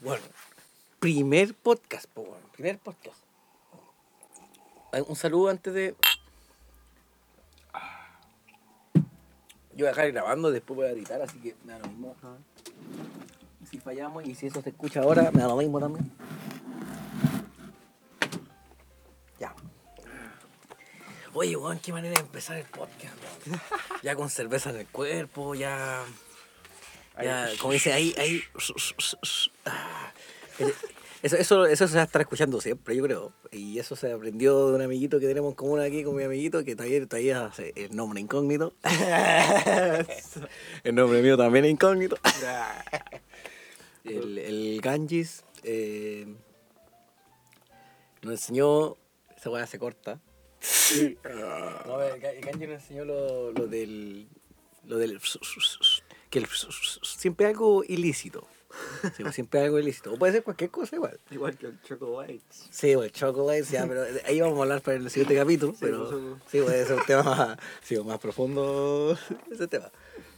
Bueno, primer podcast, po, weón, primer podcast. Ay, Un saludo antes de. Yo voy a dejar grabando, después voy a editar, así que me da lo mismo. Si fallamos y si eso se escucha ahora, me da lo mismo también. Oye, weón, qué manera de empezar el podcast, weón. Ya con cerveza en el cuerpo, ya. Ya, como dice ahí, ahí. Ah. Eso, eso, eso se va a estar escuchando siempre, yo creo. Y eso se aprendió de un amiguito que tenemos en común aquí con mi amiguito, que todavía, todavía hace el nombre incógnito. el nombre mío también es incógnito. el, el Ganges eh, nos enseñó. Esa weá se corta. No, el el Ganges nos enseñó lo, lo del. Lo del. Que el, siempre algo ilícito. Sí, pues, siempre algo ilícito. O puede ser cualquier cosa igual. Igual que el Choco Whites. Sí, pues chocolates, ya, pero ahí vamos a hablar para el siguiente capítulo. Sí, pero eso- sí, puede ser un tema más, sí, más profundo ese tema.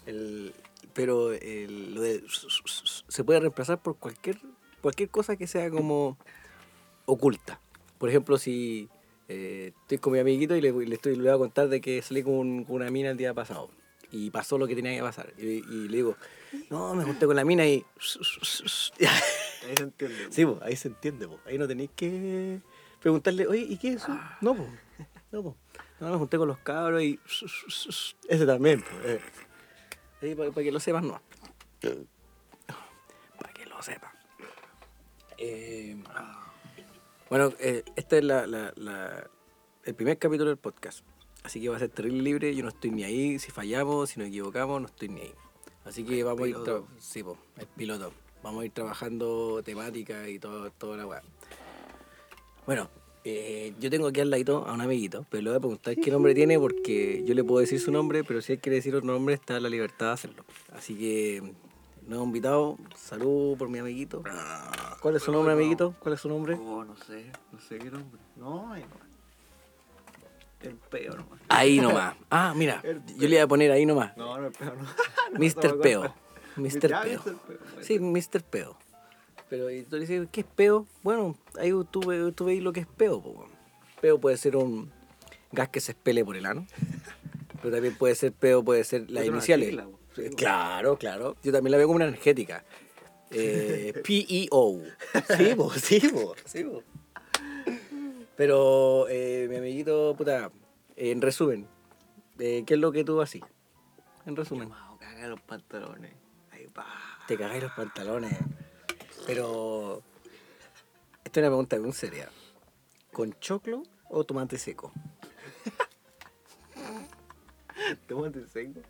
El, pero el, lo de se puede reemplazar por cualquier cualquier cosa que sea como oculta. Por ejemplo, si eh, estoy con mi amiguito y le, le estoy, le voy a contar de que salí con, un- con una mina el día pasado y pasó lo que tenía que pasar. Y, y le digo, no, me junté con la mina y... Ahí se entiende. Sí, pues, ahí se entiende, pues. Ahí no tenéis que preguntarle, oye, ¿y qué es eso? No, pues. No, pues. No, me junté con los cabros y. Ese también, pues. Eh. para, que lo sepas, no. Para que lo sepas. Eh, bueno, eh, este es la, la- la- el primer capítulo del podcast. Así que va a ser terrible libre. Yo no estoy ni ahí. Si fallamos, si nos equivocamos, no estoy ni ahí. Así que vamos a ir. Sí, pues, el piloto. Vamos a ir trabajando temática y todo, toda la weá. Bueno, eh, yo tengo aquí al ladito a un amiguito, pero le voy a preguntar qué nombre tiene porque yo le puedo decir su nombre, pero si él quiere decir otro nombre está la libertad de hacerlo. Así que, nuevo invitado, salud por mi amiguito. ¿Cuál es su nombre, amiguito? ¿Cuál es su nombre? Oh, no sé, no sé qué nombre. No, ahí no. El peo nomás. Ahí nomás. Ah, mira, yo le iba a poner ahí nomás. No, no, el peo no. No, Mr. Peo. Mr. Ya, Peo. Sí, Mr. Peo. Pero y tú le dices, ¿qué es peo? Bueno, ahí tú, tú veis lo que es peo. po. Peo puede ser un gas que se espele por el ano. Pero también puede ser peo, puede ser las iniciales. Claro, claro. Yo también la veo como una energética. Eh, P-E-O. Sí, po, sí, po, sí, po. Pero, eh, mi amiguito, puta, en resumen, eh, ¿qué es lo que tú haces? En resumen. Vamos, caga los pantalones. Ahí va. Te cagáis los pantalones. Pero. Esta es una pregunta bien seria. ¿Con choclo o tomate seco? ¿Tomate seco?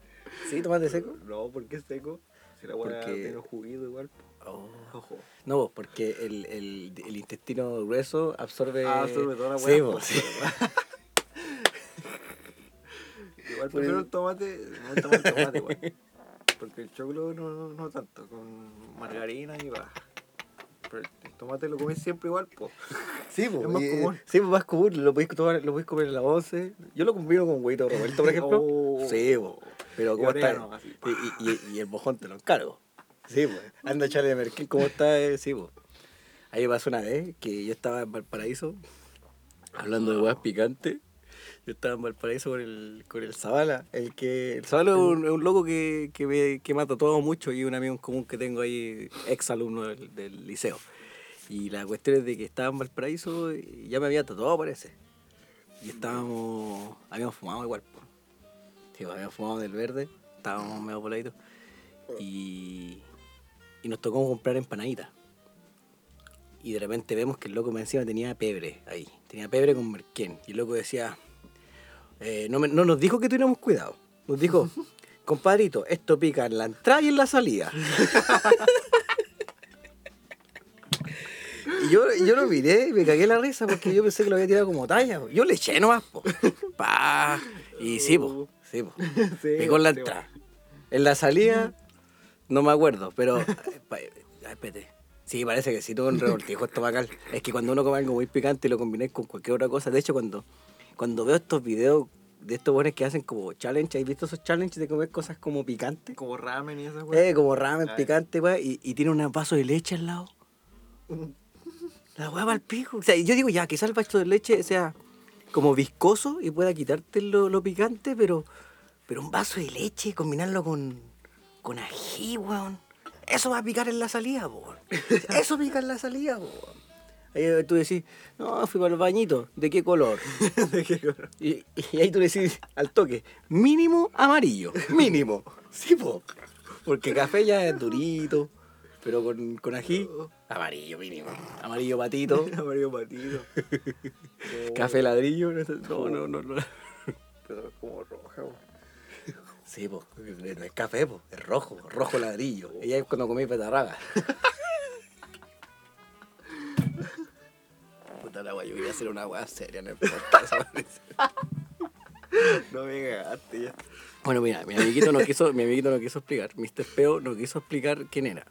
¿Sí, tomate seco? No, ¿por qué seco? Si la Porque- igual. Oh. Ojo. No, porque el, el, el intestino grueso absorbe. Ah, absorbe toda la Sí, hueá. sí. Igual prefiero el- el tomate, no el tomate, tomate igual. Porque el choclo no, no, no tanto, con margarina y va. Pero el tomate lo comes siempre igual, pues. Sí, po, Es más y- común. Sí, pues más común. Lo podéis, tomar, lo podéis comer en la once. Yo lo combino con huevito revuelto, por ejemplo. Oh. Sí, po. Pero ¿cómo está? orégano, así. Y, y, y- el mojón te lo encargo. Sí, pues. Anda de Merkel, ¿cómo está? Eh, sí, pues. Ahí me pasó una vez que yo estaba en Valparaíso, hablando de huevas picantes. Yo estaba en Valparaíso con el, con el Zavala. El que. El Zavala es un, es un loco que, que, me- que mata todo mucho y un amigo en común que tengo ahí, ex alumno del, del liceo. Y la cuestión es de que estaba en Valparaíso y ya me había tatuado, parece. Y estábamos. Habíamos fumado igual, pues, habíamos fumado del verde, estábamos medio voladitos. Y. Y nos tocó comprar empanaditas. Y de repente vemos que el loco encima tenía pebre ahí. Tenía pebre con merquén. Y el loco decía. eh, no, me- no nos dijo que tuviéramos cuidado. Nos dijo, compadrito, esto pica en la entrada y en la salida. Y yo, yo lo miré y me cagué la risa porque yo pensé que lo había tirado como talla. Yo le eché nomás, po. Pa. Y sí, po. Sí, po. Sí, Picó en la sí, entrada. En la salida, no me acuerdo, pero. eh, espérate. Sí, parece que sí, todo un revoltijo estomacal. Es que cuando uno come algo muy picante y lo combináis con cualquier otra cosa. De hecho, cuando, cuando veo estos videos de estos buenos que hacen como challenge. ¿Has visto esos challenges de comer cosas como picantes? Como ramen y esas weas. Eh, como ramen Ay. picante, weón, y, y tiene un vaso de leche al lado. La weá va al pico. O sea, yo digo, ya, quizás el vaso de leche sea como viscoso y pueda quitarte lo, lo picante, pero, pero un vaso de leche, combinarlo con, con ají, weón. Eso va a picar en la salida, weón. Eso pica en la salida, weón. Ahí tú decís, no, fui para el bañito. ¿De qué color? ¿De qué color? Y, y ahí tú decís al toque, mínimo amarillo, mínimo. Sí, po. Porque café ya es durito, pero con, con ají, amarillo mínimo. Amarillo patito, Amarillo patido. café ladrillo, no, no, no. no. Pero es como roja, weón. Sí, po, no es café, po, es rojo, rojo ladrillo. Ella es cuando comí petarraga. Puta la yo quería hacer una weá seria en el podcast. No me cagaste ya. Bueno, mira, mi amiguito no quiso, mi amiguito no quiso explicar. Mr. Peo no quiso explicar quién era.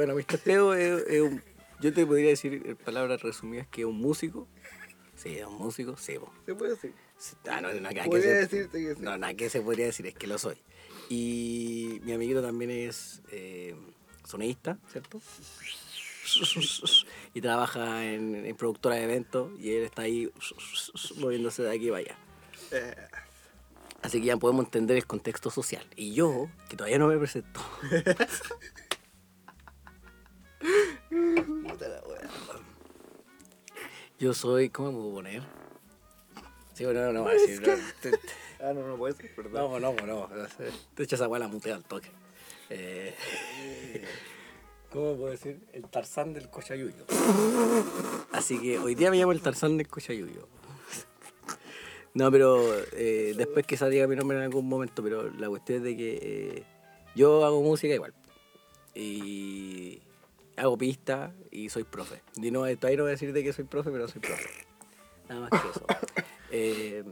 Bueno, Mr. Peo es, es un. Yo te podría decir en palabras resumidas que es un músico. Sí, es un músico, sí, po. ¿Se puede decir? Ah, no, no, nada que se- decirte que sí. No, nada que se podría decir, es que lo soy. Y mi amiguito también es eh, sonidista, ¿cierto? Y trabaja en, en productora de eventos y él está ahí moviéndose de aquí para allá. Eh, Así que ya podemos entender el contexto social. Y yo, que todavía no me presento. Yo soy, ¿cómo me puedo poner? Sí, bueno, no, no, decir. No, te- te- ah, no, no puede ser, perdón. no, no, no. Te echas esa wea a la mutea al toque. Eh, ¿Cómo puedo decir? El Tarzán del Cochayuyo. Así que hoy día me llamo el Tarzán del Cochayuyo. No, pero eh, después que diga mi nombre en algún momento, pero la cuestión es de que eh, yo hago música igual. Y hago pista y soy profe. Y no, todavía no voy a decir de que soy profe, pero soy profe. Nada más que eso. Eh,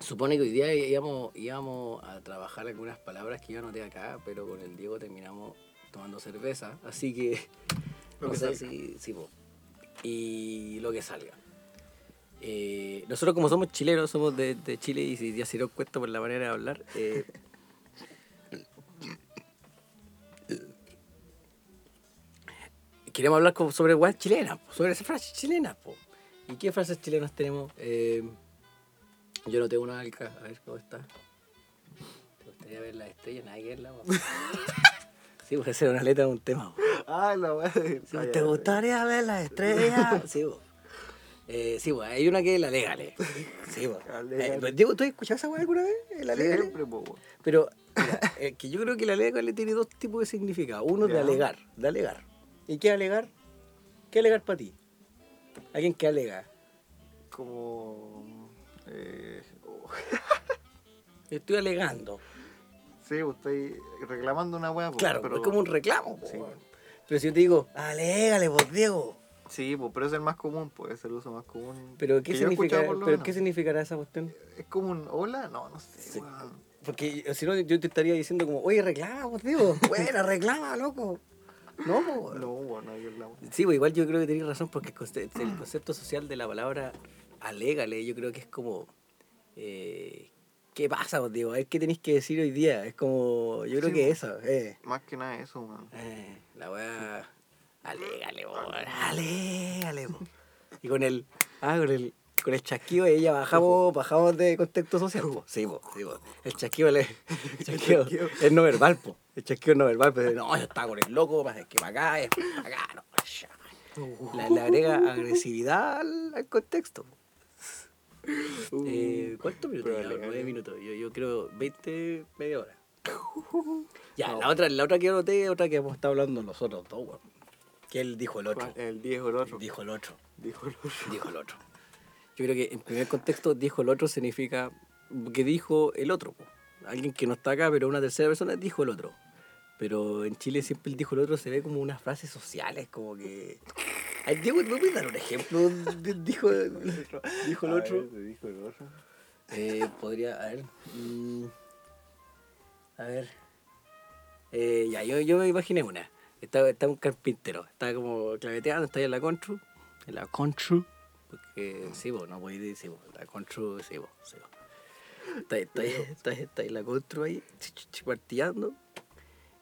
supone que hoy día íbamos, íbamos a trabajar algunas palabras que yo anoté acá, pero con el Diego terminamos tomando cerveza. Así que Lo no que sé salga. si, si, po. y lo que salga. Eh, nosotros como somos chilenos, somos de, de Chile y si ya se dieron cuenta por la manera de hablar, eh, queremos hablar sobre weas chilenas, po, sobre esas frases chilenas. po. ¿Y qué frases chilenas tenemos? Eh, yo no tengo una alca, a ver cómo está. ¿Te gustaría ver las estrellas? Nada que verla, po. Sí, puede ser una letra de un tema. po. Ah, la wea. Ah, te gustaría ver las estrellas. sí, bo. Eh, sí, bo, hay una que es la legale. Sí, bo. Alégale. Eh, ¿tú has escuchado esa weá alguna vez? La legale. Siempre, po. Pero, mira, eh, que yo creo que la legale tiene dos tipos de significado. Uno de alegar, de alegar. ¿Y qué alegar? ¿Qué alegar para ti? ¿Alguien que alega? Como. Eh, oh. Estoy alegando. Sí, pues estoy reclamando una wea, pues, Claro, pero. es como un reclamo. po, Sí. Pero si yo te digo, alégale, vos, Diego. Sí, pues, pero es el más común, pues es el uso más común. ¿Pero qué, significa, pero menos. qué significará esa cuestión? Es como un hola, no, no sé, Sí. Porque si no, yo te estaría diciendo como, oye, reclama, pues, Diego. Bueno, reclama, loco. No, po. No, weón, no hay la wea. Sí, pues igual yo creo que tenés razón porque el el concepto social de la palabra alégale, yo creo que es como, eh, ¿qué pasa, pues, ver, ¿qué tenéis que decir hoy día? Es como, yo creo Sí, que pues. eso, eh. Más que nada eso, weón. Eh, la weá, alégale, po, alégale, po. Y con el, ah, con el, con el chasquido de ella bajamos, bajamos de contexto social, po. Sí, po, sí, po. El chasquido, le, el chasquido es no verbal, po. El chasquido es no verbal, pero no, yo estaba con el loco, para que para acá, es para acá, no. Le, agrega agresividad al, al contexto. po. Eh, ¿Cuántos minutos? Nueve minutos. Yo, yo creo 20, media hora. Ya, la otra, la otra que anoté es otra que hemos estado hablando nosotros dos, weón. Que él dijo el otro. El dijo el otro. Dijo el otro. Dijo el otro. Dijo el otro. Yo creo que en primer contexto, dijo el otro significa que dijo el otro. Alguien que no está acá, pero una tercera persona dijo el otro. Pero en Chile siempre el dijo el otro se ve como unas frases sociales, como que. Ay, Diego, ¿me puedes dar un ejemplo dijo, dijo el otro? ver, dijo el otro. Eh, podría, a ver. mm, a ver. Eh, ya, yo, yo me imaginé una. Está, está un carpintero. Está como claveteando, está ahí en la constru. En la constru. Porque sí, vos, no a decir, sí, vos, la constru, sí, vos, sí, vos. Está, está, está, está ahí la constru ahí, martillando.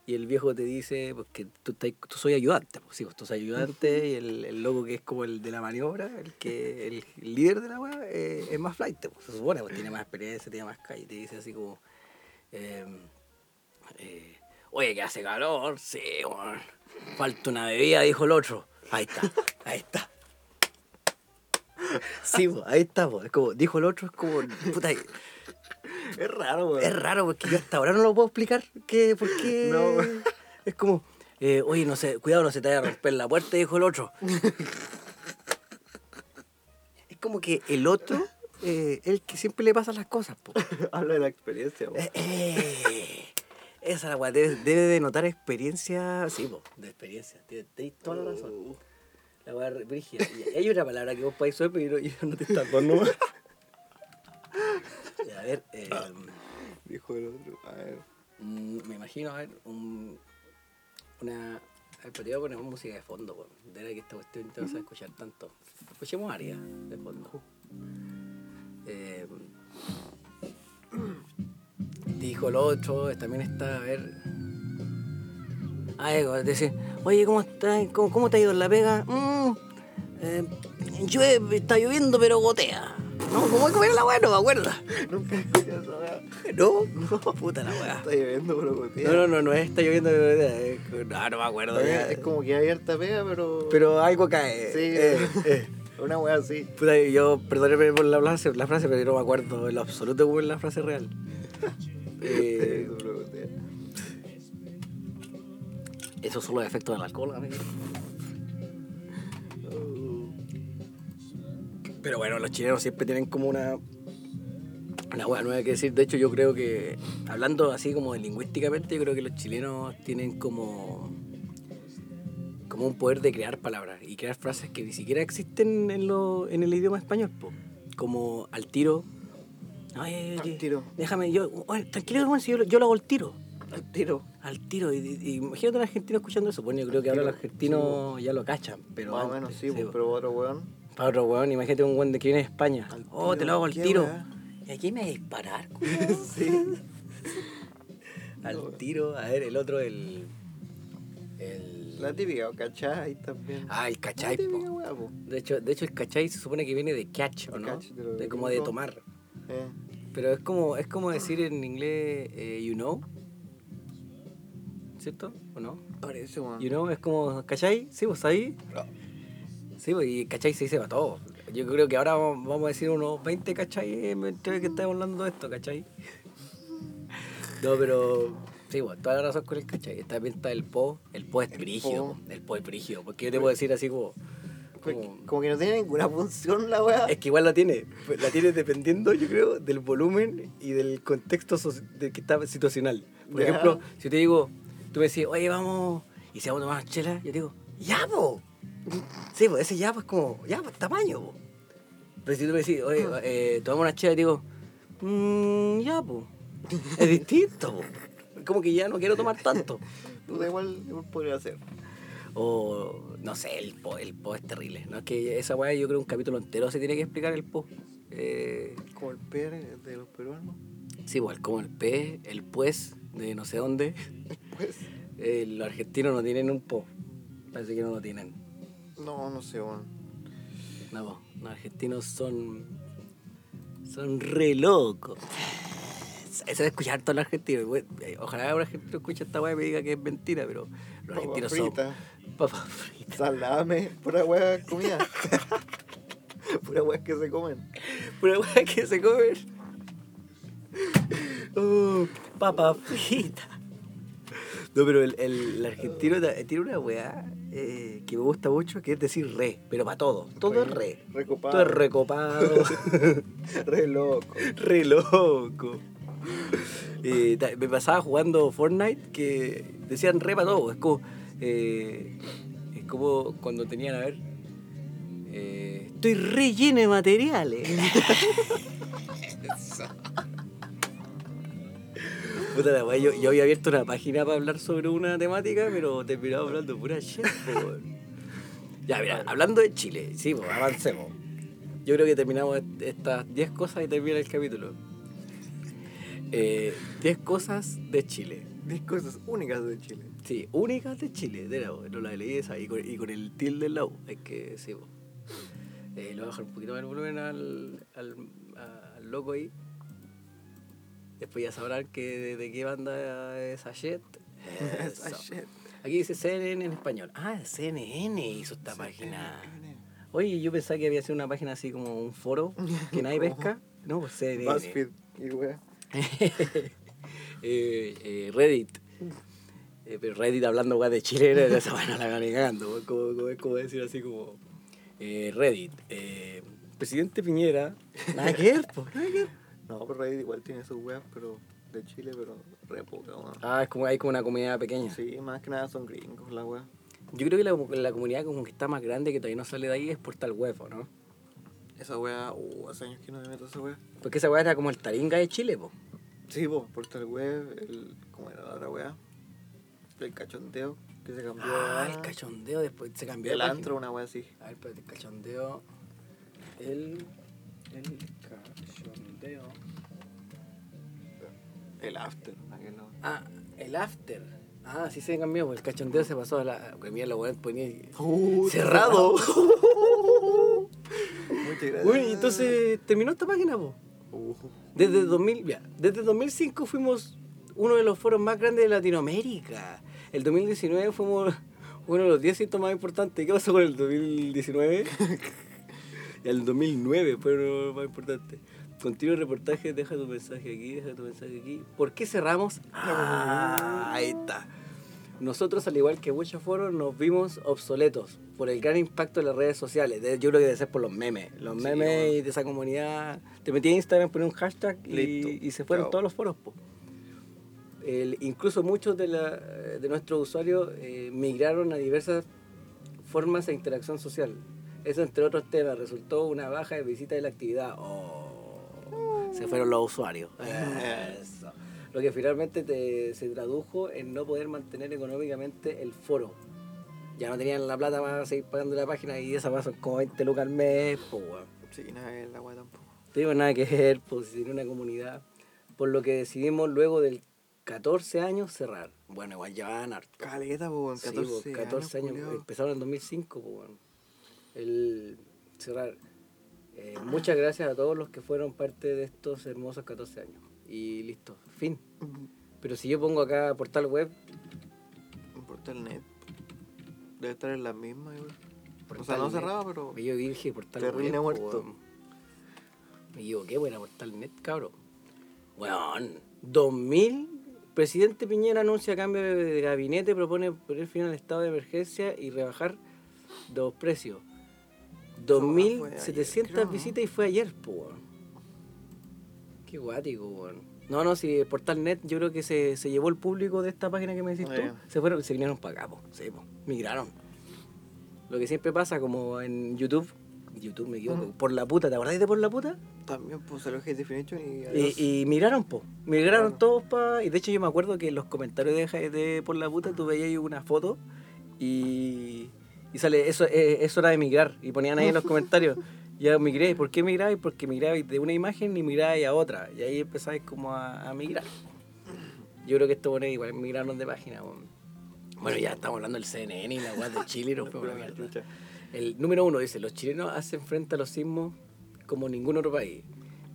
Y el viejo te dice, porque tú, estás- tú soy ayudante, pues sí, pues tú soy ayudante y el, el loco que es como el de la maniobra, el que el, líder de la weá, eh, es más flight, pues, se supone, pues tiene más experiencia, tiene más calle. Te dice así como, eh, eh, oye, que hace calor, sí, weón. Falta una bebida, dijo el otro. Ahí está, ahí está. Sí, pues, ahí está, pues. Es como, dijo el otro, es como, puta, Es raro, weón. es raro porque yo hasta ahora no lo puedo explicar. ¿Qué, ¿Por qué? No. Es como, eh, oye, no sé, cuidado, no se te vaya a romper la puerta, dijo el otro. es como que el otro, eh, el que siempre le pasa las cosas, po. Habla de la experiencia, weón. Eh, eh, esa la weá, debe, debe de notar experiencia, sí, po, de experiencia, tienes tienes toda la razón. La weá brígida. Y hay una palabra que vos podés usar, pero yo no te está dando. A ver, eh, Dijo el otro. A ver. Mm, me imagino, a ver, un, una... A ver, pero te voy a poner música de fondo, weón. De verdad que esta cuestión no se va a escuchar tanto. Escuchemos Aria de fondo. Eh, dijo el otro, también está, a ver... Ah, ego, decir, oye, ¿cómo estás? ¿Cómo, ¿Cómo te ha ido en la pega? Mm, eh, llueve, está lloviendo, pero gotea. No, ¿cómo es era la weá? No me acuerdo. Nunca escuché esa weá. No, no, puta la weá. Está lloviendo, pero gotea. No, no, no, no es está lloviendo. eh, No, no me acuerdo. ya. Es como que hay harta pega, pero. Pero algo cae. Sí. eh, eh. Una weá así. Puta, yo, perdóneme por la frase, la frase, pero yo no me acuerdo en lo absoluto cómo es la frase real. Eh, esos son los efectos del alcohol, amigo. Pero bueno, los chilenos siempre tienen como una. Una hueá nueva que decir. De hecho, yo creo que, hablando así como lingüísticamente, yo creo que los chilenos tienen como. como un poder de crear palabras y crear frases que ni siquiera existen en, lo, en el idioma español, po. Como al tiro. Ay, Al tiro. Déjame, yo. oye, tranquilo, yo, lo- yo lo hago al tiro. Al tiro. Al tiro. Y, y- y imagínate un argentino escuchando eso. Bueno, yo creo que ahora los argentinos ya lo cachan. Pero Más o menos sí, pero otro weón. Para otro weón, imagínate un weón de que viene de España. Al oh, te lo hago al ¿qué tiro. ¿Y aquí me voy a disparar? Sí. al tiro. A ver, el otro, el. El. La típica, ¿cachai? También. Ah, el cachai, típica po. weá, po. De hecho, de hecho, el cachai se supone que viene de catch, ¿o no? catch, de como de tomar. Eh. Pero es como, es como decir en inglés, eh, you know. ¿Cierto? ¿O no? Parece, weón. You know, es como, ¿cachai? Sí, vos ahí. Sí, pues, y cachai se dice para todo. Yo creo que ahora vamos a decir unos 20 cachai mientras que estamos hablando de esto, cachai. No, pero sí, bueno, toda la razón con el cachai. También está el po. El po es brígido. po. po. El po es brígido. Porque yo te puedo decir así como. Como- Como que no tiene ninguna función la weá. es que igual la tiene. pues, La tiene dependiendo, yo creo, del volumen y del contexto de que está situacional. Por Ya. ejemplo, si te digo, tú me decís, oye, vamos, y si vamos a tomar chela, yo digo, ya, po. Sí, pues ese ya, pues como, ya, pues tamaño, po. Pero si tú me decís, oye, eh, tomamos una chela, y digo, mmm, ya, po. Es distinto, po. Como que ya no quiero tomar tanto. Puta, igual, igual podría ser. O, no sé, el po, el po es terrible. No es que esa weá, yo creo un capítulo entero se tiene que explicar el po. Eh, Como el PR de los peruanos. Sí, igual como el P, el pues, de no sé dónde. Pues. Eh, los argentinos no tienen un po. Parece que no lo tienen. No, no sé, weón. No, los argentinos son. son re locos. Eso de escuchar todo el argentino. eh, Ojalá un argentino escuche esta weá y me diga que es mentira, pero los Papa argentinos frita, son. Papas fritas. salame, pura weá comida. pura weá que se comen. Pura weá que se comen. Uh, papas fritas. No, pero el, el, el argentino tiene una weá eh, que me gusta mucho, que es decir re, pero para todo. Todo es re. Recopado. Todo es recopado, Re loco. re loco. Eh, me pasaba jugando Fortnite que decían re para todo. Es como, eh, es como cuando tenían, a ver, eh, estoy re lleno de materiales. Puta la wea, yo, yo había abierto una página para hablar sobre una temática, pero terminaba hablando pura shit. Ya, mira, hablando de Chile, sí, pues, avancemos. Yo creo que terminamos est- estas 10 cosas y termina el capítulo. Eh, 10 cosas de Chile. 10 cosas únicas de Chile. Sí, únicas de Chile, de la no la leí esa, y con, y con el tilde del la U, es que sí, po. Eh, voy a bajar un poquito más el volumen al, al, al loco ahí. Después ya sabrán que de, de qué banda es Sachet. Aquí dice CNN en español. Ah, CNN hizo esta página. CNN. Oye, yo pensaba que había sido una página así como un foro que nadie pesca. No, pues CNN. BuzzFeed y wea. eh, eh, Reddit. Eh, pero Reddit hablando weá de Chile, era esa vaina la van cagando. Es como, como- como decir así como eh, Reddit. eh, presidente Piñera. Nada que ver, po, nada que ver. No, pero Reddit igual tiene sus weas, pero de Chile, pero re poca, weón. Ah, es como hay como una comunidad pequeña. Sí, más que nada son gringos la wea. Yo creo que la, la comunidad como que está más grande que todavía no sale de ahí es Portal Web, ¿o ¿no? Esa wea, uh, hace años que no me meto a esa wea. Porque esa weá era como el Taringa de Chile, po. Sí, vos, Portal Web, el. ¿Cómo era la otra wea? El cachondeo, que se cambió. Ah, a- el cachondeo después se cambió El antro, una wea así. A ver, espérate, el cachondeo. El. El El after, aquel no. Ah, el after. Ah, sí se cambió, el cachondeo se pasó a la. Que mira, la ponía. Uh, ¡Cerrado! Muchas gracias. Uy, entonces terminó esta página, po. Uh, Desde 2000, ya, desde 2005 fuimos uno de los foros más grandes de Latinoamérica. El 2019 fuimos uno de los 10 sitios más importantes. ¿Qué pasó con el 2019? el 2009 fue uno de los más importantes. Continuo reportaje, deja tu mensaje aquí, deja tu mensaje aquí. ¿Por qué cerramos? Ah, ahí está. Nosotros, al igual que muchos foros, nos vimos obsoletos por el gran impacto de las redes sociales. De- Yo creo que debe ser por los memes. Los Sí, memes bueno. y de esa comunidad. Te metí en Instagram, ponías un hashtag y, se fueron Chao. todos los foros. po. El- incluso muchos de, la- de nuestros usuarios eh, migraron a diversas formas de interacción social. Eso, entre otros temas, resultó una baja de visita de la actividad. Oh, se fueron los usuarios. Eso. Lo que finalmente te- se tradujo en no poder mantener económicamente el foro. Ya no tenían la plata para seguir pagando la página y esa son como 20 lucas al mes. Pues, weón. sí, nada, es la wea tampoco. No digo nada que ver, pues si tenía una comunidad. Por lo que decidimos luego del 14 años cerrar. Bueno, igual llevaban harto. Caleta, po, en Sí, 14, pues, 14 años, empezaron en 2005, pues, bueno. El cerrar. Eh, muchas gracias a todos los que fueron parte de estos hermosos 14 años. Y listo, fin. Pero si yo pongo acá portal web, Portal net. Debe estar en la misma, igual. O sea, no net. cerrado, pero. yo dije portal Terrible web. muerto. weón. Me equivoqué, buena portal net, cabrón. Weón, 2000. Presidente Piñera anuncia cambio de gabinete, propone poner fin al estado de emergencia y rebajar los precios. 2.700 creo, ¿no? visitas y fue ayer, pues, weón. Qué guático, weón. No, no, si el portal net yo creo que se, se llevó el público de esta página que me decís Ah, tú. Se fueron, se vinieron para acá, po. Sí, po. Migraron. Lo que siempre pasa, como en YouTube. YouTube me equivoco. Por la puta, ¿te acordás de por la puta? También puse el Hate Definition y. adiós. Y, y migraron, po. Migraron Claro. todos para. Y de hecho, yo me acuerdo que en los comentarios de, de Por la puta tú veías ahí una foto y. Y sale, eso eh, es hora de migrar. Y ponían ahí en los comentarios. Ya migré. ¿Por qué migrabais? Porque migrabais de una imagen y migrabais a otra. Y ahí empezáis como a, a migrar. Yo creo que esto pone igual migraron de página. Bueno, ya estamos hablando del CNN y la weá de Chile. Chucha. El número uno dice, los chilenos hacen frente a los sismos como ningún otro país,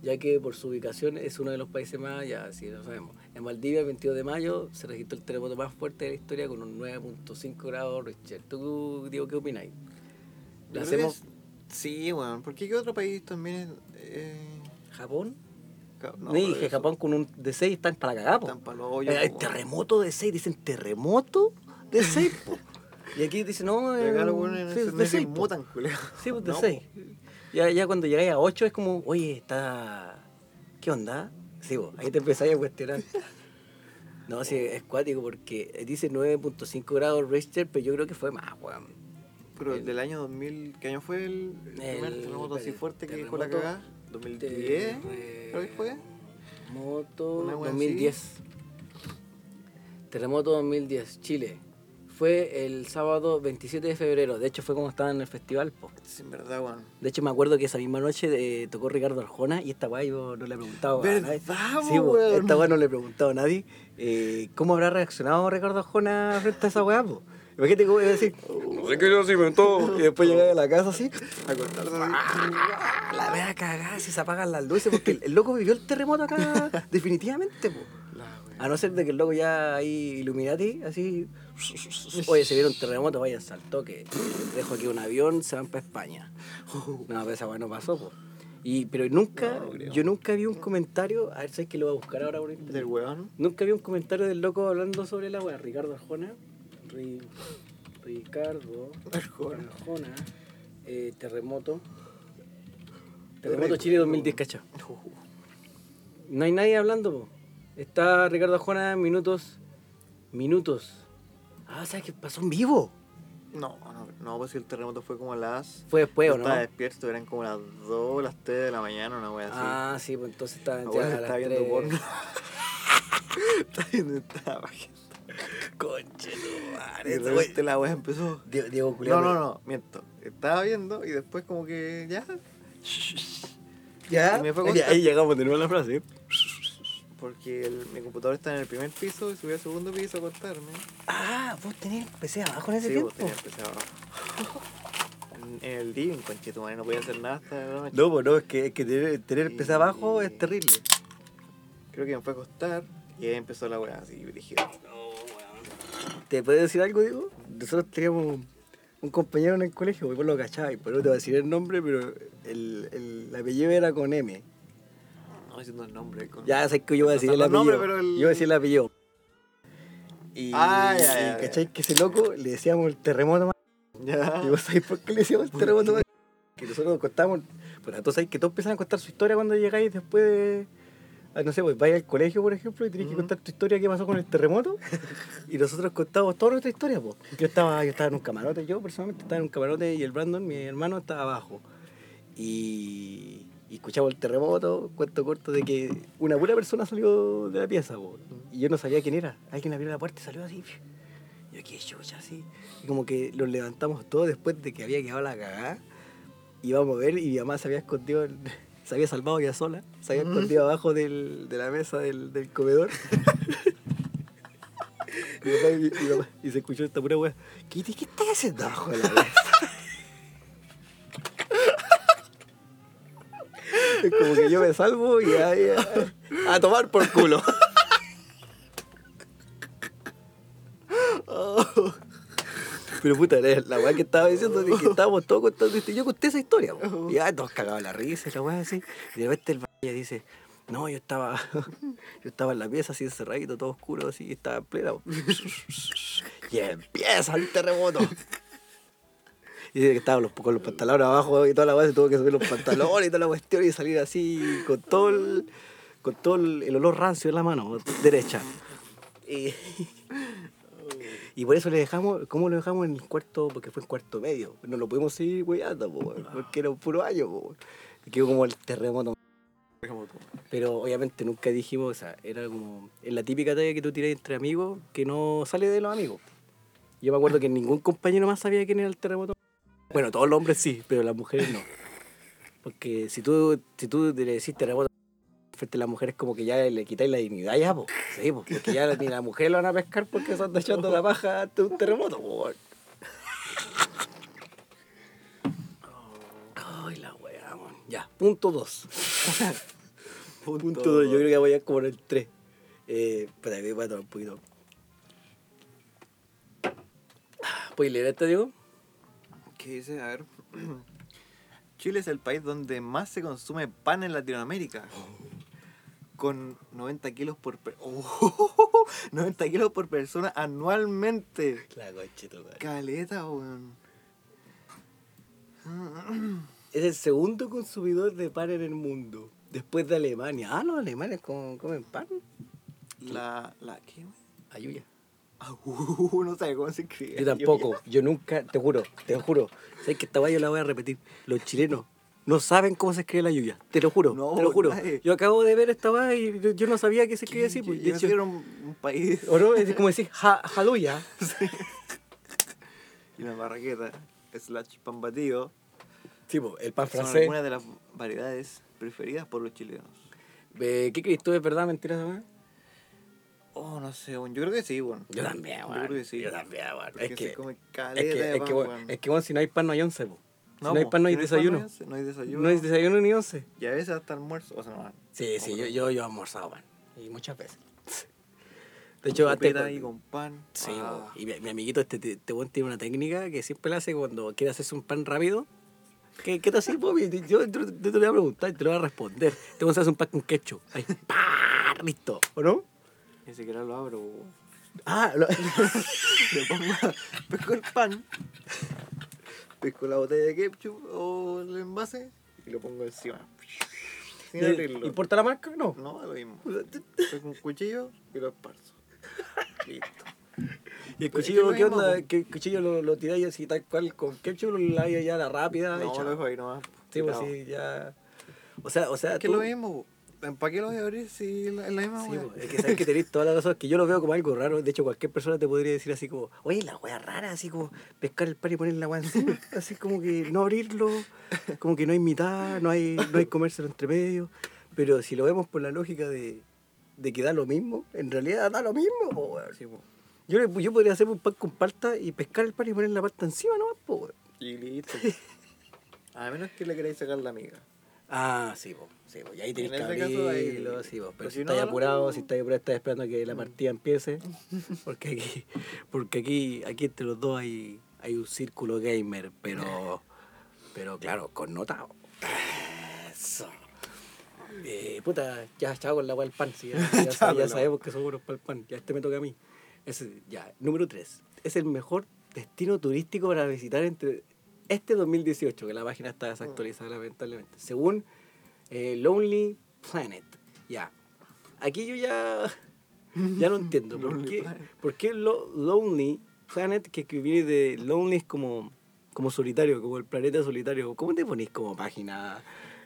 ya que por su ubicación es uno de los países más, ya sí lo sabemos. En Valdivia, el 22 de mayo, se registró el terremoto más fuerte de la historia con un 9.5 grados Richter. ¿Tú, Diego, qué opináis? Yo ¿La creo que hacemos es- Sí, weón. ¿Por qué qué otro país también. Eh... Japón? ja- No, dije, Japón con un de 6 están para cagar. Están pa' los hoyos, Eh, Hay terremoto de 6, dicen terremoto de 6, po. Y aquí dicen, no, eh, weones sí, no de se seis, po. mutan, culeo. Sí, pues de No, 6. Ya, ya cuando llegáis a 8 es como, oye, está. ¿Qué onda? Sí, vos, ahí te empezáis a cuestionar. No, sí, es cuático porque dice 9.5 grados Richter, pero yo creo que fue más, weón. Pero El- del año 2000, ¿qué año fue el, el primer terremoto así fuerte que dejó la terremoto cagada? ¿2010? Terre- Creo que fue. Moto Una wea 2010. Terremoto 2010, Chile. Fue el sábado 27 de febrero. De hecho, fue como estaban en el festival. Po. Sí, en verdad, weón. De hecho, me acuerdo que esa misma noche eh, tocó Ricardo Arjona y esta weá yo no le he preguntado a nadie. ¿Verdad, Sí, weón? esta weá no le he preguntado a nadie. eh, ¿Cómo habrá reaccionado Ricardo Arjona frente a esa weá? po? Imagínate cómo iba a decir, no sé qué yo se inventó. Y después llegar a la casa así, A cortarse así. ¡ah! la wea cagada, si se apagan las luces, porque el, el loco vivió el terremoto acá, definitivamente, po. A no ser de que el loco ya ahí Illuminati, así. Oye, se vieron terremoto, vaya al toque. Dejo aquí un avión, se van para España. No, pero esa weá no pasó, po. Y, pero nunca, No, yo nunca vi un comentario, a ver, ¿sabes que lo voy a buscar ahora por internet? Del weón. Nunca vi un comentario del loco hablando sobre la weá. Ricardo Arjona. Ri- Ricardo Arjona. Arjona. eh, terremoto. Terremoto Chile 2010, cacha. No hay nadie hablando, po. Está Ricardo Arjona, minutos. Minutos. Ah, ¿sabes qué pasó en vivo? No, no, no, pues si el terremoto fue como a las. Fue después, ¿o no? Estaba despierto, eran como las 2, las 3 de la mañana, una wea así. Ah, sí, pues entonces estaban La ya a estaba viendo porno. Estaba viendo esta página. Conche Y madre, de ese repente güey. la wea empezó. Diego, Diego. No, no, no, miento. Estaba viendo y después como que ya. ¿Ya? Y me fue. Ahí llegamos de nuevo a la frase. Porque el- mi computador está en el primer piso y subí al segundo piso a acostarme. Ah, vos tenés el PC abajo en ese Sí, tiempo. pues tenía el PC abajo. En, en el living, conchito, no podía hacer nada hasta la noche. No, pues no, es que, es que tener, tener el PC abajo es terrible. Creo que me fue a acostar y ahí empezó la weá así, brígida. ¿Te puedo decir algo, Diego? Nosotros teníamos un compañero en el colegio, pues vos lo cachabas, pero no te voy a decir el nombre, pero el, el, el apellido era con M. No diciendo el nombre. Con... Ya sé que yo voy a decir el los apellido. nombres, pero el- Yo voy a decir el apellido. Y, Ah, ya, ya, y ya. ¿cachai? Que ese loco le decíamos el terremoto más. Ya. ¿Y vos sabés por qué le decíamos el terremoto más? Que nosotros contamos. Pues todos sabéis que todos empiezan a contar su historia cuando llegáis después de. ah, No sé, pues vais al colegio, por ejemplo, y tenéis que contar tu historia, qué pasó con el terremoto. y nosotros contamos toda nuestra historia, pues. Yo estaba, yo estaba en un camarote, yo personalmente estaba en un camarote y el Brandon, mi hermano, estaba abajo. Y, y escuchamos el terremoto, cuento corto de que una pura persona salió de la pieza, po. y yo no sabía quién era. Alguien abrió la puerta y salió así. Yo qué chucha, así. Y como que los levantamos todos después de que había quedado la cagada. Íbamos a ver y mi mamá se había escondido, se había salvado ya sola, se había Ujú. escondido abajo del- de la mesa del, del comedor. y, mi papá- y- y mi mamá- y se escuchó esta pura wea. Kitty, ¿qué estás haciendo abajo de la mesa? como que yo me salvo y ahí a, a tomar por culo. Oh. Pero puta, la weá que estaba diciendo de que estábamos todos contando esto. y Yo conté esa historia, po. y ya todos cagados la risa, y la weá así. Y de repente el vaya dice, no, yo estaba, yo estaba en la pieza así encerradito, todo oscuro, así, estaba en plena. po. Y empieza el terremoto. Y dice que estaba con los pantalones abajo y toda la weá se tuvo que subir los pantalones y toda la cuestión y salir así con todo el, con todo el, olor rancio en la mano derecha. Y, y por eso le dejamos, ¿cómo lo dejamos en el cuarto? Porque fue en cuarto medio. No lo pudimos seguir weyando, po, porque era un puro año. po, quedó como el terremoto. Pero obviamente nunca dijimos, o sea, era como, es la típica talla que tú tiras entre amigos que no sale de los amigos. Yo me acuerdo que ningún compañero más sabía quién era el terremoto. Bueno, todos los hombres sí, pero las mujeres no. Porque si tú, si tú le decís terremoto frente a las mujeres, como que ya le quitáis la dignidad ya, po. Sí, po, porque ya ni las mujeres lo van a pescar porque se anda echando la paja ante un terremoto, po. Ay, la weá. Ya, punto dos. Punto 2, yo creo que voy a como en el 3. Eh, espera, me voy a tomar un poquito. ¿Puedes leer esto, Diego? ¿Qué dice? A ver. Chile es el país donde más se consume pan en Latinoamérica. Con 90 kilos por per- Oh, 90 kilos por persona anualmente. La conchita, madre. Caleta, weón. Es el segundo consumidor de pan en el mundo. Después de Alemania. Ah, los alemanes com- comen pan. La. la ¿Qué? Ayuya. Uh, no sabe cómo se escribe. Yo tampoco. Yo nunca, te juro, te juro. Sabes que esta guay yo la voy a repetir. Los chilenos no saben cómo se escribe la yuya. Te lo juro, No, te lo juro. nadie. Yo acabo de ver esta guay y yo- yo no sabía que se escribía así. Pues, de Yo hecho- era un, un país. ¿O no? Es como decir ja, jaluya. y una marraqueta slash pan batido Sí, po, el pan son francés. algunas de las variedades preferidas por los chilenos. ¿Qué crees tú? ¿Es verdad mentira? Oh, no sé, weón. Yo creo que sí, weón. Yo también, Yo weón. creo que sí. Yo también. Porque Es que, es que, de es que, weón. es que, weón, si no hay pan no hay once, po. Si no, hay pan no hay si desayuno. pan, No hay desayuno. No hay desayuno ni once. Y a veces hasta almuerzo. O sea, no. Sí, sí, yo, yo, yo he almorzado pan. Y muchas veces. De hecho, antes... Ahí con pan. Sí, ah, y mi, mi amiguito este, este, este tiene una técnica que siempre la hace cuando quiere hacerse un pan rápido. ¿Qué, qué te hace, papi? Yo, yo- yo te lo voy a preguntar y te lo voy a responder. Te vas a hacer un pan con ketchup. Ahí, ¡pah! Listo, ¿o no? Ni siquiera lo abro. Ah, lo- Le pongo, pesco el pan, pesco la botella de ketchup o el envase y lo pongo encima. Sin abrirlo. ¿Importa la marca? No. No, es lo mismo. Pesco un cuchillo y lo esparzo. Listo. ¿Y el es cuchillo que qué mismo, onda? ¿Qué tiráis lo, lo tiráis así tal cual con ketchup? ¿Lo laváis ya a la rápida? No, lo dejo ahí nomás. Sí, pues sí, ya... O sea, o sea, Es que tú- lo mismo. ¿Para qué lo voy a abrir si es la, misma Sí, es que sabes que tenéis toda la razón, que yo lo veo como algo raro. De hecho, cualquier persona te podría decir así como, oye, la wea rara, así como pescar el pan y poner la wea encima. así como que no abrirlo, como que no hay mitad, no hay, no hay comérselo entre medio. Pero si lo vemos por la lógica de, de que da lo mismo, en realidad da lo mismo, po, weón. Sí, po. Yo, yo podría hacer un pan con palta y pescar el pan y poner la palta encima nomás, po. Y listo. A menos que le queráis sacar la miga. Ah, sí, po. Sí, po. Y ahí tenés En que ahí- abrirlo, sí, po. Pero si si estáis no, apurado, no. si estáis apurado, estás esperando a que la partida empiece. Porque aquí, porque aquí, aquí entre los dos hay, hay un círculo gamer, pero, pero claro, connotado. Eso. Eh, puta, ya, chao con la agua del pan. sí, ya, ya, ya sabemos que son buenos para el pan. Ya este me toca a mí. Ese, ya, número 3. Es el mejor destino turístico para visitar entre este 2018, que la página está desactualizada lamentablemente. Según eh, Lonely Planet. Ya. Aquí yo ya, ya no entiendo. ¿Por qué, por qué lo- Lonely Planet, que, que viene de Lonely es como, como solitario, como el planeta solitario? ¿Cómo te ponís como página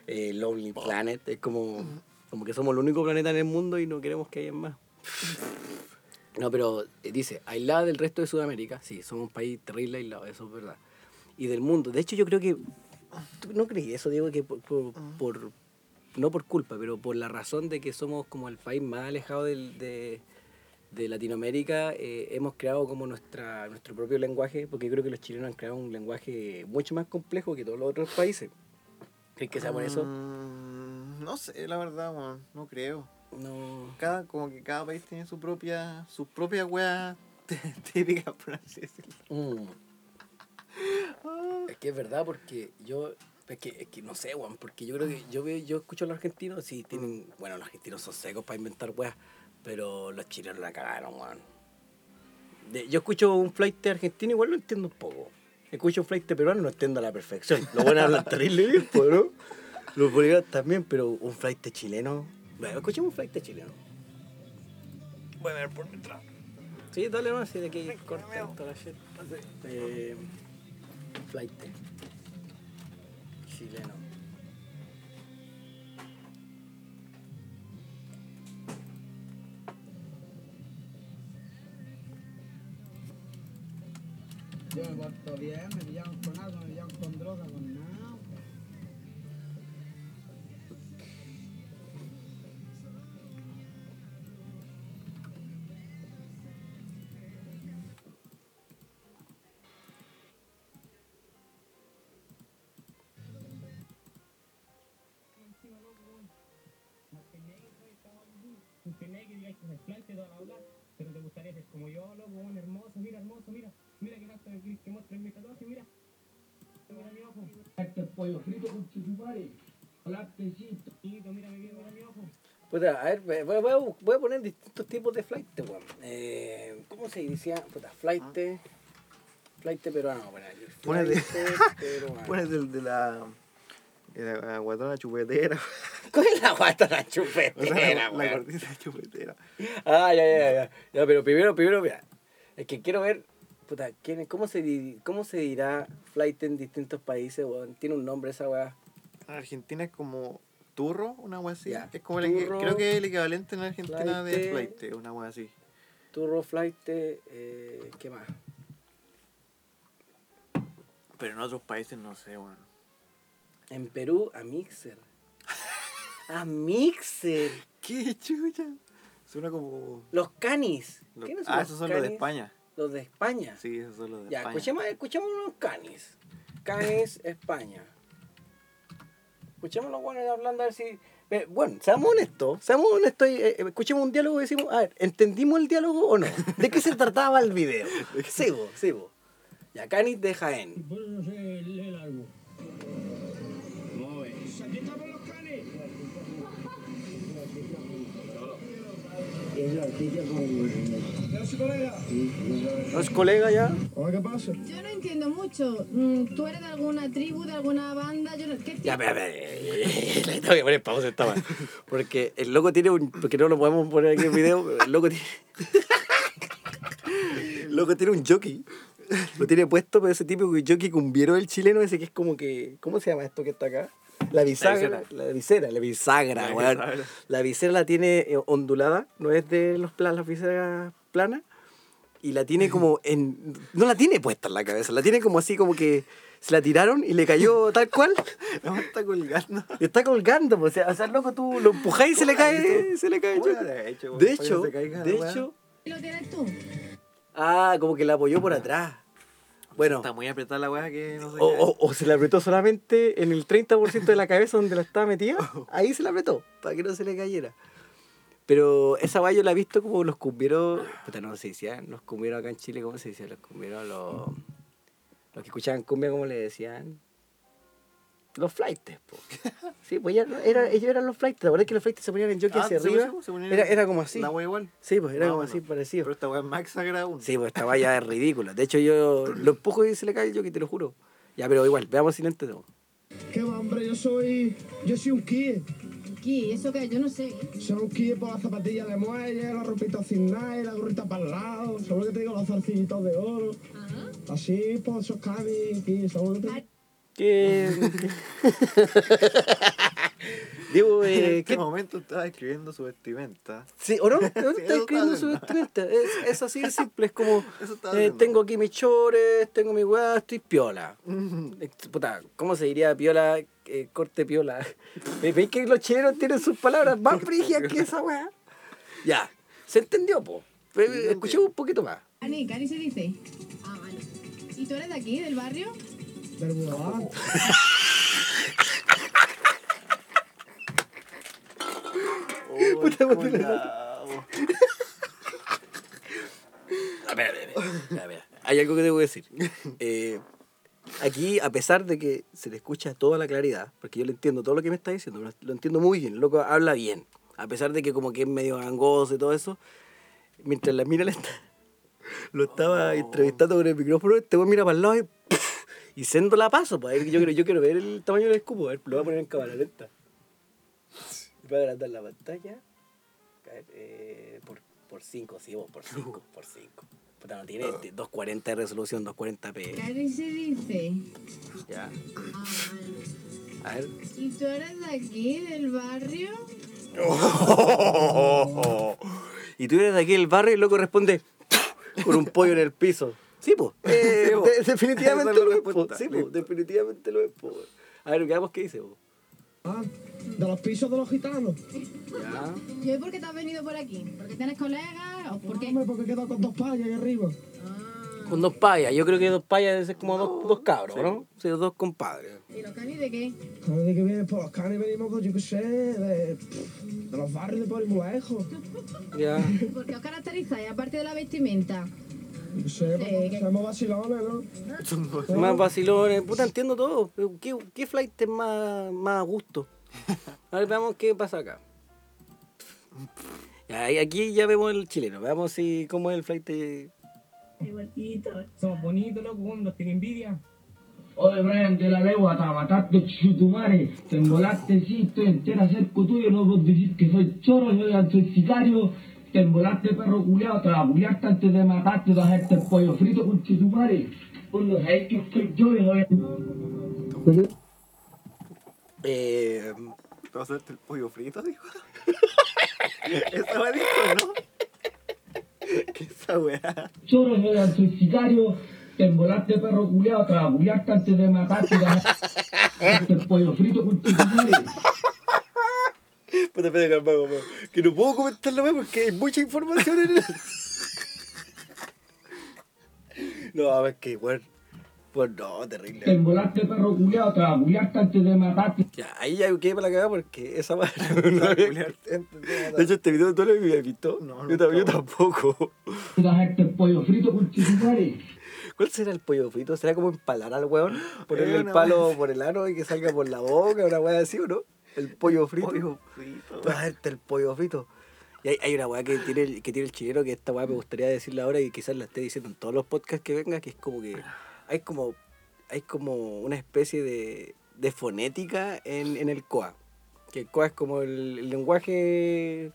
eh, Lonely Planet? Es como, como que somos el único planeta en el mundo y no queremos que haya más. No, pero eh, dice, aislada del resto de Sudamérica, sí, somos un país terrible aislado, eso es verdad. Y del mundo. De hecho, yo creo que. ¿Tú no crees eso, Diego? Que por, por- por- no por culpa, pero por la razón de que somos como el país más alejado del- de, de Latinoamérica, eh, hemos creado como nuestra, nuestro propio lenguaje, porque creo que los chilenos han creado un lenguaje mucho más complejo que todos los otros países. ¿Crees que sea por eso? Mm, no sé, la verdad. No creo. No. Cada, como que cada país tiene su propia, sus propias weas típicas, por así decirlo. Mm. Es que es verdad porque yo es que, es que no sé, Juan, porque yo creo que yo veo, yo escucho a los argentinos, sí tienen, bueno, los argentinos son secos para inventar weas, pero los chilenos la cagaron, Juan. yo escucho un flight argentino, igual lo entiendo un poco. Escucho un flight peruano, no entiendo a la perfección. Lo bueno hablan terrible bien, pues, ¿no? Los bolivianos también, pero un flight chileno. Bueno, escuchemos un flight chileno. Voy a ver por mientras. Sí, dale más, si de aquí corta toda la shit. Eh, flight. Chileno. Yo me porto bien, me pillaron con algo, me pillaron con droga, con que digáis es hablar, pero te gustaría ser como yo, loco, un hermoso, mira, hermoso, mira, mira que tanto que que muestra en mi tatuaje, mira. Mira mi ojo. Este pollo frito con mira mi ojo. Puta, a ver, voy, a, voy a poner distintos tipos de flight, weón. Eh, ¿Cómo se decía? Puta, flight. Flight peruano, bueno, el Ponete- flight peruano. Pones el de la, de la guatona chupetera. ¿Cuál es la guata la O sea, chupetera, la, la gordita chupetera. Ah, ya, ya, ya. Ya, pero primero, primero, mira. Es que quiero ver, puta, ¿quién, es- cómo, se, di- ¿cómo se dirá flight en distintos países, weón? Tiene un nombre esa weá. En Argentina es como turro, una wea así. Ya, Es como el, turro, creo que es el equivalente en Argentina de flight, una wea así. Turro, flight, eh, ¿qué más? Pero en otros países no sé, weón. En Perú, a Mixer. A Mixer. ¿Qué chucha? Suena como. Los canis. Lo- ¿Quiénes Ah, los esos son los de? España. Los de España. Sí, esos son los de ya, España. escuchemos, escuchemos unos canis. Canis, España. Escuchemos los buenos hablando a ver si. eh, bueno, seamos honestos, seamos honestos y eh, eh, escuchemos un diálogo y decimos, a ver, ¿entendimos el diálogo o no? ¿De qué se trataba el video? Sigo, sigo. Ya, Canis de Jaén. Por eso no sé leer algo. Aquí estamos los canes. ¿Ya su colega? ¿No es colega ya? Hola, ¿qué pasa? Yo no entiendo mucho. Mm, ¿Tú eres de alguna tribu, de alguna banda? Yo no... ¿Qué Ya, tipo? espera, espera. Le tengo que poner pausa esta. Porque el loco tiene un. Porque no lo podemos poner aquí en video. pero El loco tiene. El loco tiene un jockey. Lo tiene puesto, pero ese típico jockey cumbiero del chileno, ese que es como que. ¿Cómo se llama esto que está acá? La bisagra. La visera, la bisagra, La weón. bisagra. La visera la tiene eh, ondulada, no es de los plan, las viseras planas. Y la tiene como en. No la tiene puesta en la cabeza, la tiene como así, como que se la tiraron y le cayó tal cual. No está colgando. Está colgando, pues, o sea, o sea, loco, tú lo empujáis y se le cae, se le cae el ¿Cómo choque. le ha hecho, De hecho, se caiga la de hecho, ¿Lo tienes tú? ah, como que la apoyó por atrás. Bueno, Está muy apretada la weá que no sé. o, o- o se la apretó solamente en el 30% de la cabeza donde la estaba metida, ahí se la apretó, para que no se le cayera. Pero esa guay yo la he visto como los cumbieros, puta, no se decían, los cumbieros acá en Chile, ¿cómo se decía? Los cumbieros, los, los que escuchaban cumbia, ¿cómo le decían? Los flightes, po. Sí, pues ya era, ellos eran los flightes, ¿te acuerdas que los flightes se ponían en jockey Ah, hacia arriba? se ponían Era, era como así. La weá igual. Sí, pues era o como así parecido. Pero esta weá es más exagerada aún. Sí, pues esta valla es ridícula. De hecho, yo lo empujo y se le cae el jockey, te lo juro. Ya, pero igual, veamos si lo entendemos. ¿Qué va, hombre? Yo soy. Yo soy un Kie. Aquí, ¿eso qué? Yo no sé. Soy un Kie por las zapatillas de muelle, la ropita sin nada, la gorrita para el lado. ¿Sabes lo que te digo? Los zarcillitos de oro. Ajá. Así, pues, esos canis, Kie. ¿Sabes lo que te digo? ¿Qué? Digo, En eh, este ¿qué? momento estaba describiendo su vestimenta. Sí, ¿o no? ¿O no Sí, eso escribiendo su vestimenta? Es, es así de simple, es como, estaba eh, tengo aquí mis chores, tengo mi weá, estoy piola. Puta, ¿cómo se diría piola? Eh, corte piola. ¿Ve- ¿Veis que los chilenos tienen sus palabras más frigias que esa weá? Ya, se entendió, po. Escuchemos un poquito más. Cani, Cani se dice. Ah, vale. ¿Y tú eres de aquí, del barrio? Oh, Puta. Hay algo que debo decir. Eh, aquí, a pesar de que se le escucha toda la claridad, porque yo le entiendo todo lo que me está diciendo, lo, lo entiendo muy bien, el loco habla bien. A pesar de que como que es medio gangoso y todo eso, mientras la mina le está, lo estaba entrevistando con el micrófono, este güey mira para el lado y, y sendo la paso. Pues, yo, quiero, yo quiero ver el tamaño del escupo, a ver, lo voy a poner en cámara lenta. Voy a agrandar la pantalla. A ver, eh, por, por 5, sí, vos, por 5, por 5. Puta, no tiene 240 de resolución, 240p. Cani se dice. Ya. Ah. A ver. ¿Y tú eres de aquí, del barrio? Y tú eres de aquí del barrio y el loco responde con un pollo en el piso. Sí, pues. Sí, po. definitivamente es lo es, po. Sí, po, definitivamente lo es, po. A ver, veamos qué dice, po. Ah, de los pisos de los gitanos. Ya. ¿Y hoy por qué te has venido por aquí? ¿Porque tienes colegas o por qué? Hombre, porque he quedado con dos payas ahí arriba. Ah. Con dos payas. Yo creo que dos payas debe ser como dos, dos cabros, ¿no? Sí, dos compadres. ¿Y los canis de qué? Que por los canis venimos, pues, yo qué sé, de, de los barrios de por ahí muy lejos. Ya. ¿Y por qué os caracterizáis, aparte de la vestimenta? Sí, somos vacilones, ¿no? Más vacilones. Puta, entiendo todo. ¿Qué, qué flight es más, más a gusto? A ver, veamos qué pasa acá. Aquí ya vemos el chileno. Veamos si cómo es el flight. de- Igualito. Somos bonitos, loco, uno tiene envidia. Oye, Brian, de la legua, te mataste chutumare, te embolaste, sí, estoy entera cerco tuyo, no puedo decir que soy choro, soy soy sicario, te embolaste, perro culiao, te la culiaste antes de matarte, te hacerte el pollo frito con chutumare. Vos no sabés que soy yo, y soy... Eh, ¿Te vas a hacerte el pollo frito, dijo? Esa weá dijo, ¿no? ¿Qué esa weá? Choro, soy soy sicario, Te embolaste, perro culiao, te la culiaste antes de matarte. Te el pollo frito con tu madre. Puta, espera, calmado, calmado. Que no puedo comentarlo más porque hay mucha información en él. No, es que, weón. Pues no, Te terrible. embolaste, perro culiao, te la culiaste antes de matarte. Ya, ahí ya quedé para la cagada porque esa madre no la había- De hecho, este video tú lo habías visto. No, yo, tam- yo nunca. tampoco. Te dejaste el pollo frito con madre. ¿Cuál será el pollo frito? ¿Será como empalar al weón? Ponerle Es el palo por el ano y que salga por la boca, una weá así, ¿o no? El pollo frito. Pollo frito. Tú hacerte el pollo frito. Y hay, hay una weá que tiene, el, que tiene el chileno que esta weá me gustaría decirla ahora y quizás la esté diciendo en todos los podcasts que venga, que es como que hay como hay como una especie de, de fonética en, en el COA. Que el COA es como el, el lenguaje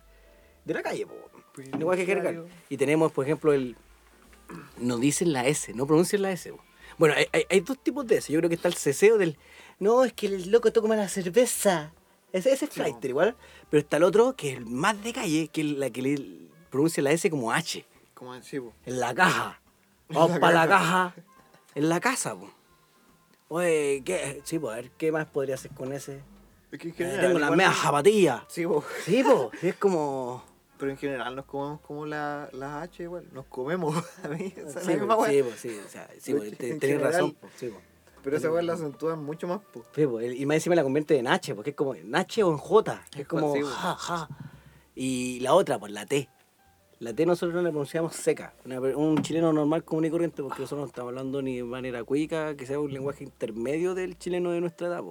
de la calle, po. El lenguaje general. Y tenemos, por ejemplo, el... No dicen la S, no pronuncian la S. po. Bueno, hay, hay, hay dos tipos de S. Yo creo que está el ceseo del... No, es que el loco toma la cerveza. Ese, ese es flighter igual. Pero está el otro, que es el más de calle, que es la que le pronuncia la S como H. Como po. En la caja. Vamos para la caja. En la casa, po. Oye, ¿qué? Sí, pues, a ver, ¿qué más podría hacer con ese? Es que en Eh, general. tengo las medias zapatillas. Sí, po. Sí, pues, es como... Pero en general nos comemos como la, las H igual. Nos comemos. A mí, esa es Sí, la misma pues, sí, sí, o sea, sí, En te- tenés general. razón, pues, sí. Pero esa weá la acentúan mucho más, po. Sí, el- y más encima la convierte en H, porque es como en H o en J. Es como Sí, ja, ja. Y la otra, pues la T. La T nosotros no la pronunciamos seca. Una un chileno normal, común y corriente, porque nosotros no estamos hablando ni de manera cuica, que sea un lenguaje intermedio del chileno de nuestra edad.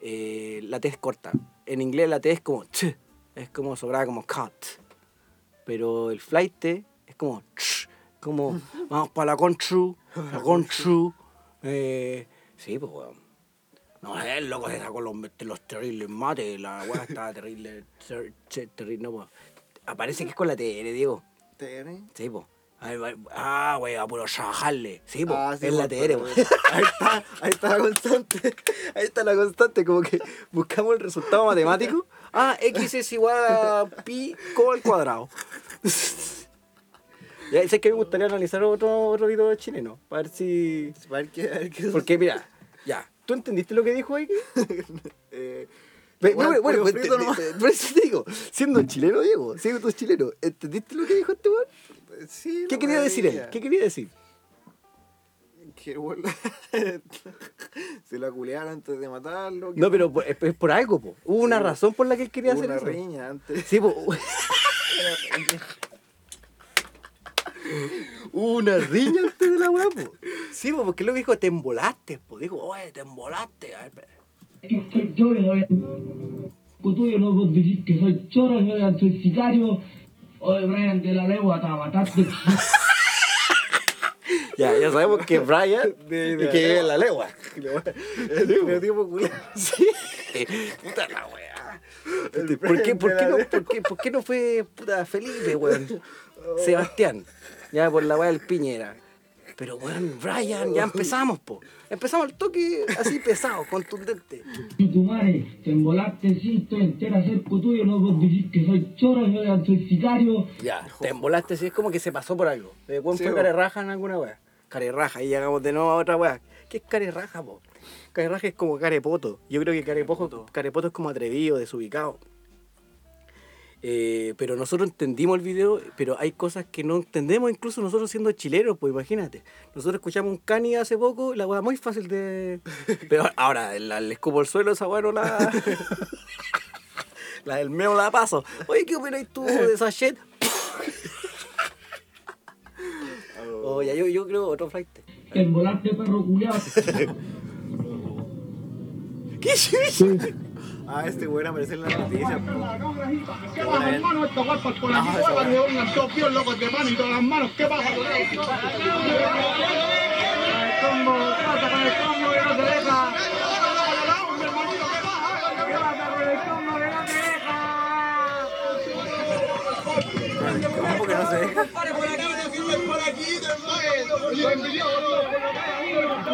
Eh, la T es corta. En inglés la T es como ch, es como sobrada como cut. Pero el flight es como ch, como vamos para la contru, la contru. Eh, sí, pues weón. No, el loco se sacó los, los terribles mates, la weá estaba terrible, ter- ter- terrible, no, pues. Aparece que es con la TR, Diego. ¿Tiene? Sí, pues. Ah, wey, a puro trabajarle. Sí, pues, Ah, sí, es la TR, pues. Ahí está, ahí está la constante. Ahí está la constante, como que buscamos el resultado matemático. Ah, X es igual a pi con al cuadrado. Ya, sé que me gustaría analizar otro, otro video chileno, para ver si... A ver qué. A ver qué Porque mira, ya, ¿tú entendiste lo que dijo ahí? eh, Bueno, bueno, frito te- por eso te digo, siendo chileno, Diego, siendo tú chileno, ¿entendiste lo que dijo este weón? sí, ¿Qué quería decir él? ¿Qué quería decir? Que bueno, se la culearon antes de matarlo. No, pero por- es, por algo, po. Hubo una razón por la que él quería hacer una eso. riña antes. Sí, po. Hubo una riña antes de la weá, po. Sí, po, porque luego dijo, te embolaste, po. Dijo, oye, te embolaste. A ver, y soy tuyo, no puedo decir que soy choro, yo soy sicario. Oye, Brian de la legua, te mataste. Ya, ya sabemos que Brian, De- de que la es la legua. El tipo culeado. Sí. Puta la weá. ¿Por qué, por, qué no, por, qué, por qué no fue puta Felipe, weón? Sebastián. Ya por la weá del Piñera. Pero weón, Brian, ya empezamos, po. Empezamos el toque así pesado, contundente. Y tu madre, te embolaste, sí, estoy entera cerca tuyo, no puedo decir que soy choro, yo soy sicario. Ya, te embolaste, sí, es como que se pasó por algo. Eh, weón Sí, fue carerraja en alguna weá. Carerraja, y llegamos de nuevo a otra weá. ¿Qué es carerraja, po? Carerraja es como carepoto. Yo creo que carepoto, carepoto es como atrevido, desubicado. Eh, pero nosotros entendimos el video, pero hay cosas que no entendemos, incluso nosotros siendo chilenos, pues imagínate. Nosotros escuchamos un cani hace poco, la weá muy fácil de. Pero ahora, la, le escupo el suelo, esa weá no la. la del meo la paso. Oye, ¿qué opinas tú de esa shit? Oye, yo, yo creo otro flight. Te embolaste, perro culiao. ¿Qué Ah, este weón apareció en la noticia. ¿Qué pasa, hermano? Estos guapos con la chihuahua de un locos de pan y todas las manos. ¿Qué pasa con el.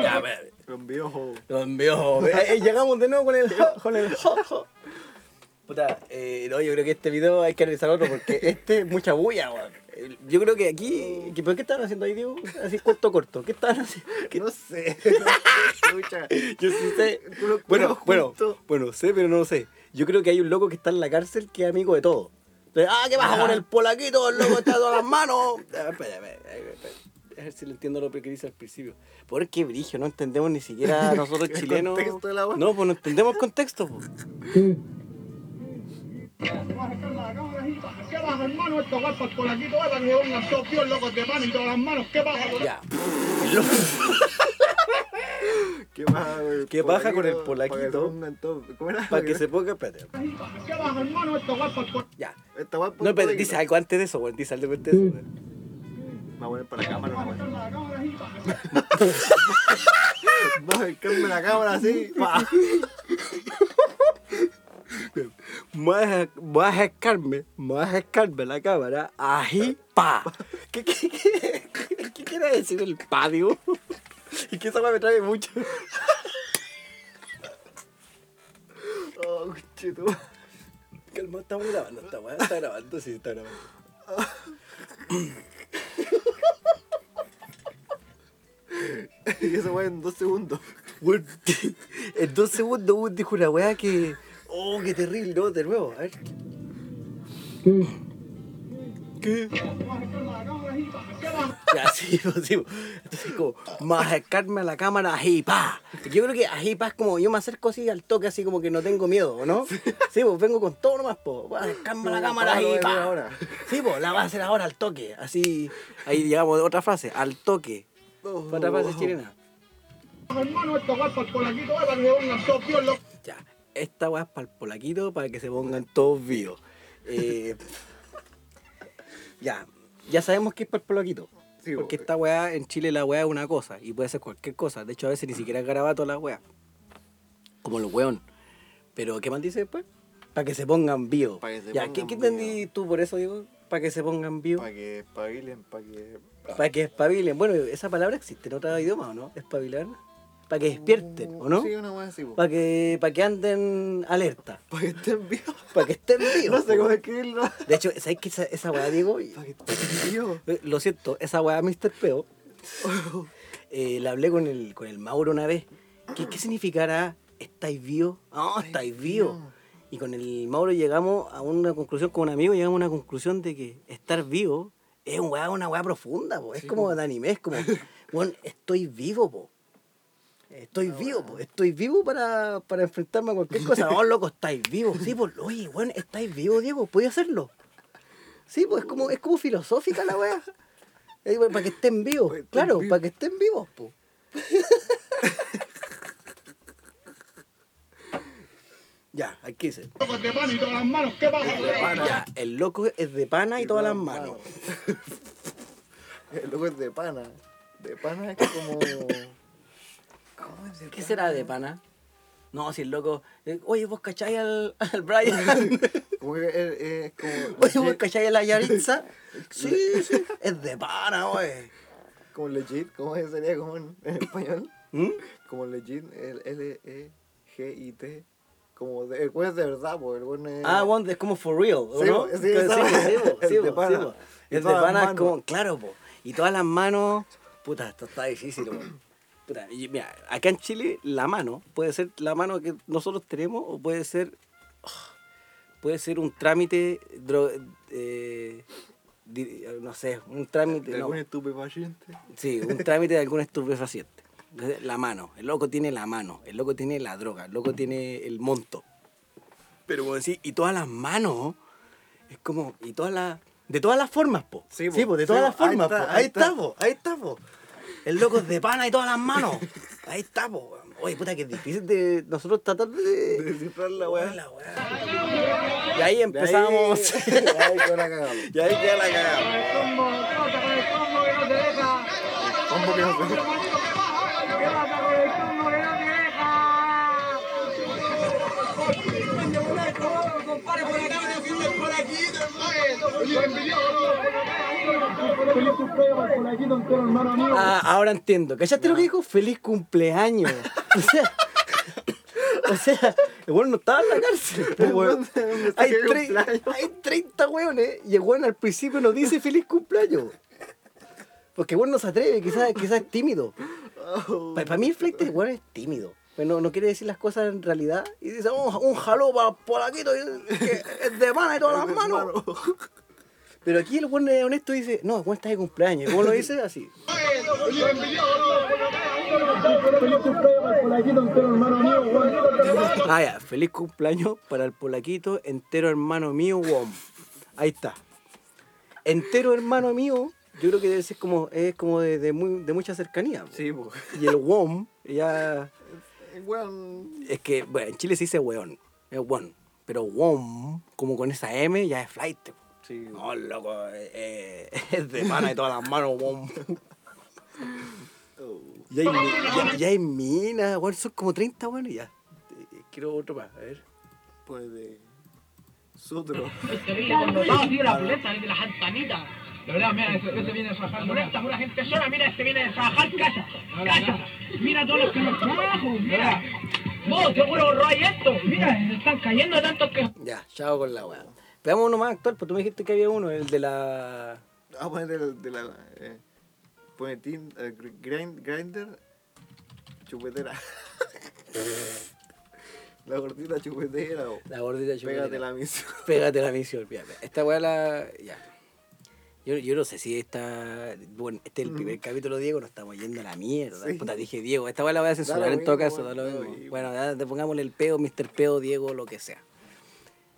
Ya, espérate. Con viejo. Lo envió. Eh, eh, llegamos de nuevo con el jo- con el jo- jo. Puta, eh, no, yo creo que este video hay que analizar otro porque este es mucha bulla, weón. Yo creo que aquí. ¿qué, ¿Pero qué estaban haciendo ahí, Diego? Así corto, corto. ¿Qué estaban haciendo? ¿Qué- No sé. No sé. Yo sí sé. Los Bueno, bueno, bueno, sé, pero no lo sé. Yo creo que hay un loco que está en la cárcel que es amigo de todo. Entonces, ah, ¿qué pasa con el polaquito? El loco está a todas las manos. Ah, espera, espera, espera. A ver si le entiendo lo que dice al principio. Por qué brigio, no entendemos ni siquiera nosotros chilenos. contexto de la wea. No, pues no entendemos el contexto. pues. Ya. ¿Qué baja con el ¿Qué baja con el polaquito? Para que se ponga. Espérate. ¿Qué baja, hermano? El polaquito. Ya. Esta No, espérate, dice algo antes de eso, güey. Dice algo antes de eso. güey. Me voy a poner para la cámara, weá. Va a acercarme la cámara así. Voy a voy acercarme, voy a acercarme la cámara, ají, pa. ¿Qué, qué, qué, qué quiere decir el pa, digo? Y que esa me trae mucho. Oh, chito. Calma, estamos grabando está grabando, sí, está grabando. Y eso weá en dos segundos. Weón, en dos segundos weón, dijo una weá que. Oh, qué terrible, no, de nuevo, a ver. ¿Qué? Ya, sí, pues, sí. pues. Entonces, como, más acercarme a la cámara, ají, pa. Yo creo que ají, pa es como, yo me acerco así al toque, así como que no tengo miedo, ¿o ¿no? Sí, pues vengo con todo nomás, po. Voy a acercarme a la cámara, pa, lo ají, voy a hacer pa. ahora. Sí, pues la voy a hacer ahora al toque, así. Ahí llegamos otra frase, al toque. Otra frase chilena. Hermano, esto va para el polaquito, va para que pongan todos tíos locos. Ya, esta weá es para el polaquito para que se pongan todos vivos. Eh, ya, ya sabemos que es para el polaquito. Sí, porque esta weá en Chile la weá es una cosa y puede ser cualquier cosa. De hecho, a veces ni siquiera es garabato la weá. Como el weón. Pero, ¿qué más dice después? Para que se pongan vivos. Ya, ¿qué, qué entendí tú por eso, digo? Para que se pongan vivos. Para que espabilen, para que. Para que espabilen. Bueno, esa palabra existe en otro idioma, ¿o no? Espabilar. Para que despierten, ¿o no? Sí, una weá así. Para que, para que anden alerta. Para que estén vivos. Para que estén vivos. No sé cómo escribirlo. De hecho, ¿sabes qué? Esa, esa Diego? Para que estén vivos. Eh, Lo siento, esa weá, Mr. Peo, eh, la hablé con el, con el Mauro una vez. ¿Qué, qué significará estáis vivos? No, estáis vivos. Y con el Mauro llegamos a una conclusión, con un amigo llegamos a una conclusión de que estar vivo es un weá, una weá profunda, po. es como de anime, es como, bueno, estoy vivo, po. Estoy vivo, po. estoy vivo para, para enfrentarme a cualquier cosa. Oh, loco, estáis vivos. Sí, pues, oye, bueno, estáis vivos, Diego, ¿puedes hacerlo? Sí, pues es como, es como filosófica la weá. Eh, bueno, para que estén vivos, claro, vivos. para que estén vivos, po. ya, aquí dice. Locos de pan y todas las manos. ¿Qué baja? Ya, el loco es de pana y todas las manos. El loco es de pana. De pana es como. ¿Cómo es ¿Qué será de pana? No, si el loco. eh, Oye, vos cacháis al, al Brian. Como que es, es como. Oye, vos cacháis a la Yaritza. Sí, sí. Es de pana, wey. Como legit, ¿cómo sería como en, en español? ¿Mm? Como legit, el L-E-G-I-T. Como de, el güey es de verdad, pues el güey es. Ah, bueno, es como for real, ¿o Sí, ¿no? sí, Que- esa po, weá. sí, po, El sí, de po, pana. sí, po. Y El de todas las pana es manos. como, claro, po. Y todas las manos, puta, esto está difícil, po. Mira, acá en Chile la mano puede ser la mano que nosotros tenemos o puede ser, puede ser un trámite, dro- eh, di- no sé, un trámite, de no, algún estupefaciente. Sí, un trámite de algún estupefaciente. La mano, el loco tiene la mano, el loco tiene la droga, el loco tiene el monto. Pero como decir, y todas las manos, es como, y todas las, de todas las formas, po. Sí, Sí, po. po, de todas po. las formas, Ahí po. está, Ahí ahí está. po, ahí está, po. El loco es de pana y todas las manos. Ahí está, po. Oye, puta, que es difícil de nosotros tratar de... De descifrar la weá. La weá. Y ahí empezamos. De ahí, de ahí que la cagamos. y ahí queda la cagada. combo? ¿Qué pasa con el combo que no te deja? ¿Cómo que no sé? ¿Qué pasa con el combo que no te deja? Feliz cumpleaños hermano mío. Ah, ahora entiendo. ¿Cachaste lo que dijo? Feliz cumpleaños. O sea, o sea, El weón no estaba en la cárcel, po, weón. Me Hay, tre- hay 30 weones y el weón al principio nos dice feliz cumpleaños. Porque el weón no se atreve, quizás, quizás es tímido. Para, mí el flight de weón es tímido. Pues no, no quiere decir las cosas en realidad. Y dice, un, un jaló para polaquito que es de pana y todas las manos. Pero aquí el es honesto y dice, no, está de cumpleaños. ¿Cómo lo dice? Así. Ah, ya. Feliz cumpleaños para el polaquito entero hermano mío, WOM. Ahí está. Entero hermano mío, yo creo que debe ser como, es como de, de muy, de mucha cercanía. Sí, po. Y el WOM, ya. Weón. Es que, bueno, en Chile se dice weón. Es WOM. Pero WOM, como con esa M, ya es flight. Sí. No, loco, eh, eh, es de pana y todas las manos, WOM. Ya hay, ya, ya hay minas, weón, son como 30, weón, y ya. Eh, Quiero otro más, a ver. Pues de. Sutro. De verdad, mira, ese, ese viene a trabajar. Pulenta, pura gente sola, mira, este viene a trabajar, casa, casa. Mira todos los que nos trabajo, mira. Vos, seguro robáis esto. Mira, están cayendo tantos que... Ya, chao con la weá. Veamos uno más actual, pues tú me dijiste que había uno, el de la. Vamos a poner el de la. Eh, pone tin, eh, gr- grind, grinder. Chupetera. la gordita chupetera. o La gordita chupetera. Pégate la misión. Pégate la misión, fíjate. Esta weá la. Ya. Yo, yo no sé si esta. Bueno, este es el primer capítulo, Diego, nos estamos yendo a la mierda. Sí. Puta, dije Diego, esta weá la voy a censurar en todo mismo, caso, lo da lo mismo. Bueno, ya, te pongámosle el peo, Mr. Peo, Diego, lo que sea.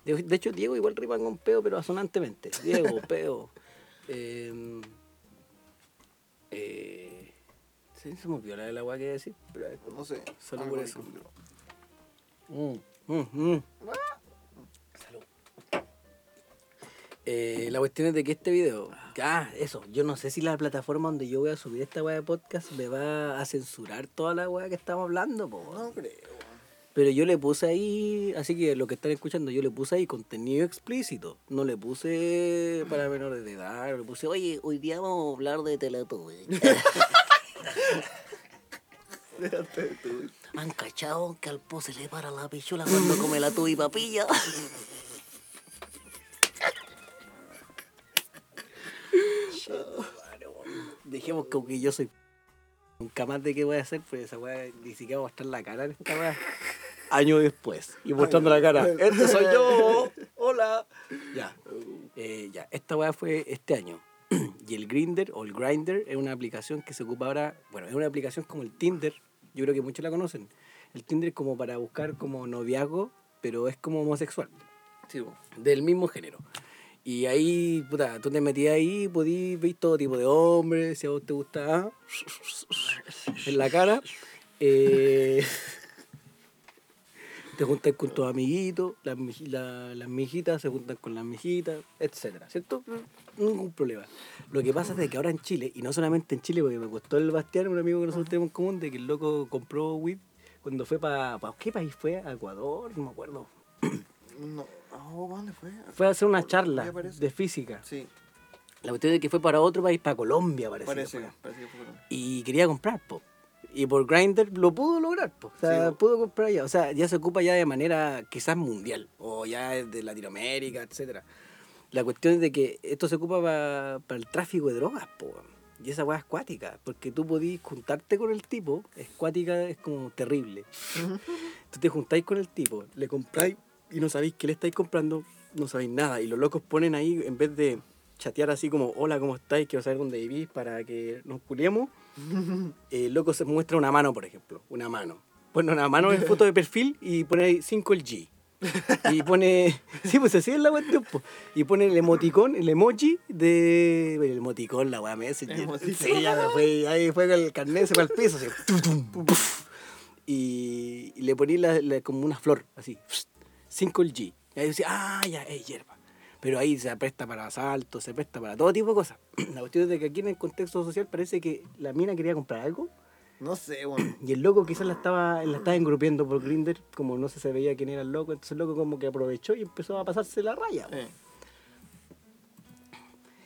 De, de hecho, Diego igual rima con peo, pero asonantemente. Diego, peo. Eh, eh, sí, se me olvidó la de la weá que decir, pero. No sé. Solo por eso. Mm, mm, mm. Eh, la cuestión es de que este video, ah, eso, yo no sé si la plataforma donde yo voy a subir esta weá de podcast me va a censurar toda la weá que estamos hablando, po. No creo. Pero yo le puse ahí, así que lo que están escuchando, yo le puse ahí contenido explícito. No le puse para menores de edad, le puse, oye, hoy día vamos a hablar de Teletubbies. ¿Han cachado que al po se le para la pichula cuando come la tubi papilla? Dejemos que aunque yo soy nunca más de qué voy a hacer, pues esa weá ni siquiera voy a mostrar la cara en esta weá. Años después. Y mostrando la cara. Este soy yo. Hola. Ya. Eh, ya. Esta weá fue este año. y el Grinder o el Grinder es una aplicación que se ocupa ahora. Bueno, es una aplicación como el Tinder. Yo creo que muchos la conocen. El Tinder es como para buscar como noviazgo, pero es como homosexual. Sí. Del mismo género. Y ahí, puta, tú te metías ahí podías ver todo tipo de hombres, si a vos te gusta ah, en la cara. Eh, te juntas con tus amiguitos, las, la- las mijitas se juntan con las mijitas, etcétera, ¿cierto? Ningún problema. Lo que pasa es que ahora en Chile, y no solamente en Chile, porque me costó el Bastián, un amigo que nosotros tenemos en común, de que el loco compró weed cuando fue para... ¿Qué país fue? ¿A Ecuador? No me acuerdo. No. Oh, ¿dónde fue? Fue a hacer una charla de física. Sí, La cuestión es que fue para otro país, para Colombia, parece. que parece. fue. Parece que fue. Colombia. Y quería comprar, po. Y por Grindr lo pudo lograr, po. O sea, Sí, pudo comprar ya. O sea, ya se ocupa ya de manera quizás mundial. O ya de Latinoamérica, etcétera. La cuestión es de que esto se ocupa para el tráfico de drogas, po. Y esa weá es cuática, porque tú podís juntarte con el tipo, es cuática, es como terrible. tú te juntáis con el tipo, le compráis y no sabéis qué le estáis comprando, no sabéis nada. Y los locos ponen ahí, en vez de chatear así como, hola, ¿cómo estáis? Quiero saber dónde vivís para que nos culiemos. El loco se muestra una mano, por ejemplo, una mano. Pone una mano en foto de perfil y pone ahí 5 el G. Y pone. Sí, pues así es la cuestión. Y pone el emoticón, el emoji de. El emoticón, la weá Messenger. Sí, ya fue. Ahí fue con el carnet, se fue al piso. Así, tum, y, y le ponía la- la- como una flor, así. 5 el G. Y ahí decía, ah, ya, es hierba. Pero ahí se presta para asaltos, se presta para todo tipo de cosas. La cuestión es de que aquí en el contexto social parece que la mina quería comprar algo No sé, bueno. y el loco quizás la estaba, la estaba engrupiendo por Grinder, como no se sabía quién era el loco, entonces el loco como que aprovechó y empezó a pasarse la raya. Eh,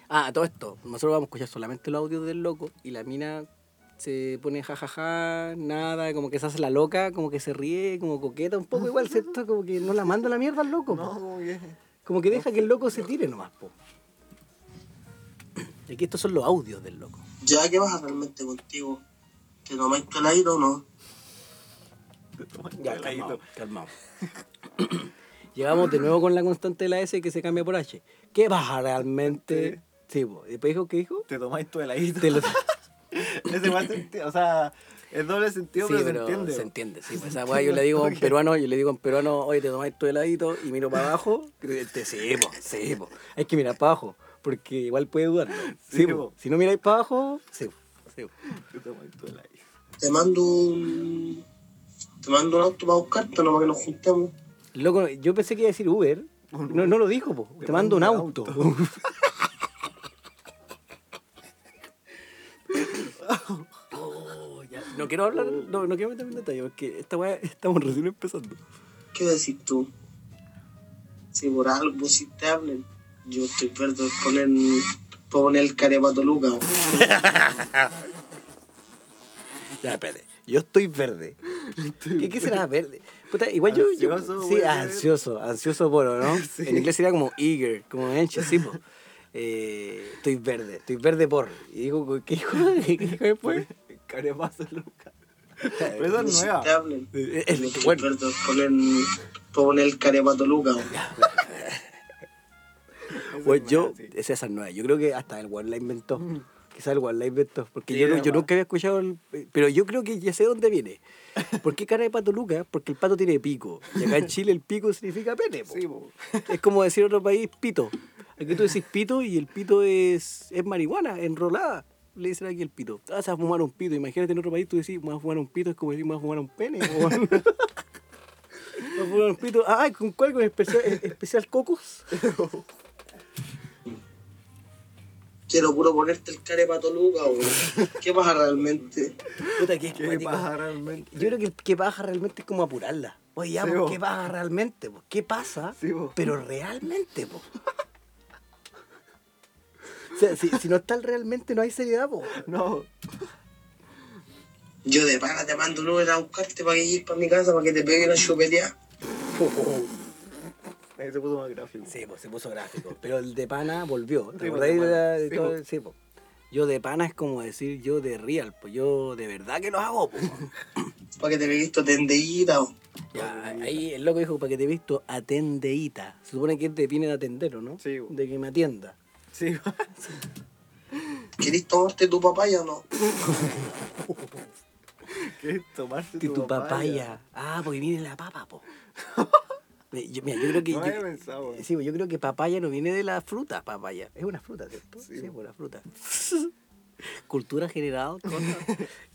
Ah, todo esto, nosotros vamos a escuchar solamente los audios del loco y la mina se pone jajaja, nada, como que se hace la loca, como que se ríe, como coqueta un poco igual, ¿cierto? Como que no la manda la mierda al loco. No, po. como que. Como que deja que el loco se tire nomás, po. Y aquí estos son los audios del loco. Ya, ¿qué pasa realmente contigo? ¿Te tomáis tu heladito o no? Ya, calmado, calmado. Llegamos de nuevo con la constante de la S que se cambia por H. ¿Qué pasa realmente? Sí, po. Y después dijo, ¿qué dijo? Te tomáis tu heladito. Te lo- Ese igual. O sea, es doble sentido, Sí, pero, pero se entiende. se entiende, sí. Pues esa weá yo le digo a un peruano, yo le digo a un peruano, oye, te tomáis tu heladito y miro para abajo. y te sí, po, sí, po. Hay que mirar para abajo, porque igual puede dudar. Sí, Sí, po. po. Si no miráis para abajo, sí, po, sí. po. Te tomáis tu heladito. Te mando un... Te mando un auto para buscarte, no para que nos juntemos. Loco, yo pensé que iba a decir Uber. No, no lo dijo, po. Te, mando un auto. Oh, ya. No quiero hablar, no, no quiero meterme en detalle, porque esta weá estamos recién empezando. ¿Qué decís tú? Si por algo si te hablen, yo estoy verde por poner, por poner el carepato Luca. Ya, espérate. Yo estoy verde. ¿Qué, qué será verde? Puta, igual yo, yo- Ansioso, sí, puede ser. ansioso, ansioso poro, ¿no? En inglés sería como eager, como anxious, sí, po. Eh, estoy verde, estoy verde por. Y digo, ¿qué dijo? ¿Qué dijo después? Carepazo, Luca. Pero esa es nueva. te hablen, yo es- estoy bueno, verde por poner, por poner el carepato Luca. Pues yo, sí. esa es nueva. Yo creo que hasta el One la inventó. Quizás el One la inventó. Porque Sí, yo, no- yo nunca había escuchado el. Pero yo creo que ya sé dónde viene. ¿Por qué cara de pato Luca? Porque el pato tiene pico. Y acá en Chile el pico significa pene. po. Sí, po. Es como decir en otro país pito. Aquí tú decís pito y el pito es, es marihuana, enrolada. Le dicen aquí el pito. Ah, se va a fumar un pito. Imagínate en otro país tú decís, me vas a fumar un pito, es como decir, me vas a fumar un pene. po. Me vas a fumar un pito. Ah, ¿con cuál? ¿Con especial, especial cocos? Quiero puro ponerte el carepato Luca, weón. ¿Qué pasa realmente? Puta, que es ¿Qué cuático. pasa realmente? Yo creo que el que pasa realmente es como apurarla. Oye, ya, Sí, pues. ¿qué pasa realmente? po? ¿Qué pasa? Sí, pero realmente, po. O sea, si, si no está realmente, no hay seriedad, po. No. Yo de pana te mando un Uber a buscarte para que llegues para mi casa para que te pegue una chupeteada. Ahí se puso más gráfico. Sí, pues se puso gráfico. Pero el de pana volvió. ¿Te Sí, acordáis de de, la- de Sí, todo? po. Sí, po. Yo de pana es como decir yo de real, pues yo de verdad que lo hago, po. Para que te pegues tu tendeíta. o. Ya, ahí el loco dijo, para que te he visto, atendeíta. Se supone que te viene de atender, ¿o no? Sí, po. De que me atienda. Sí, ¿Querés tomarte tu papaya o no? ¿Qué es tomarse Que tu papaya. Ah, porque viene la papa, po. Yo- mira, yo creo que. No yo- había pensado, sí, pues, yo creo que papaya no viene de la fruta, papaya. Es una fruta, ¿cierto? Sí, Sí, pues la fruta. Cultura general.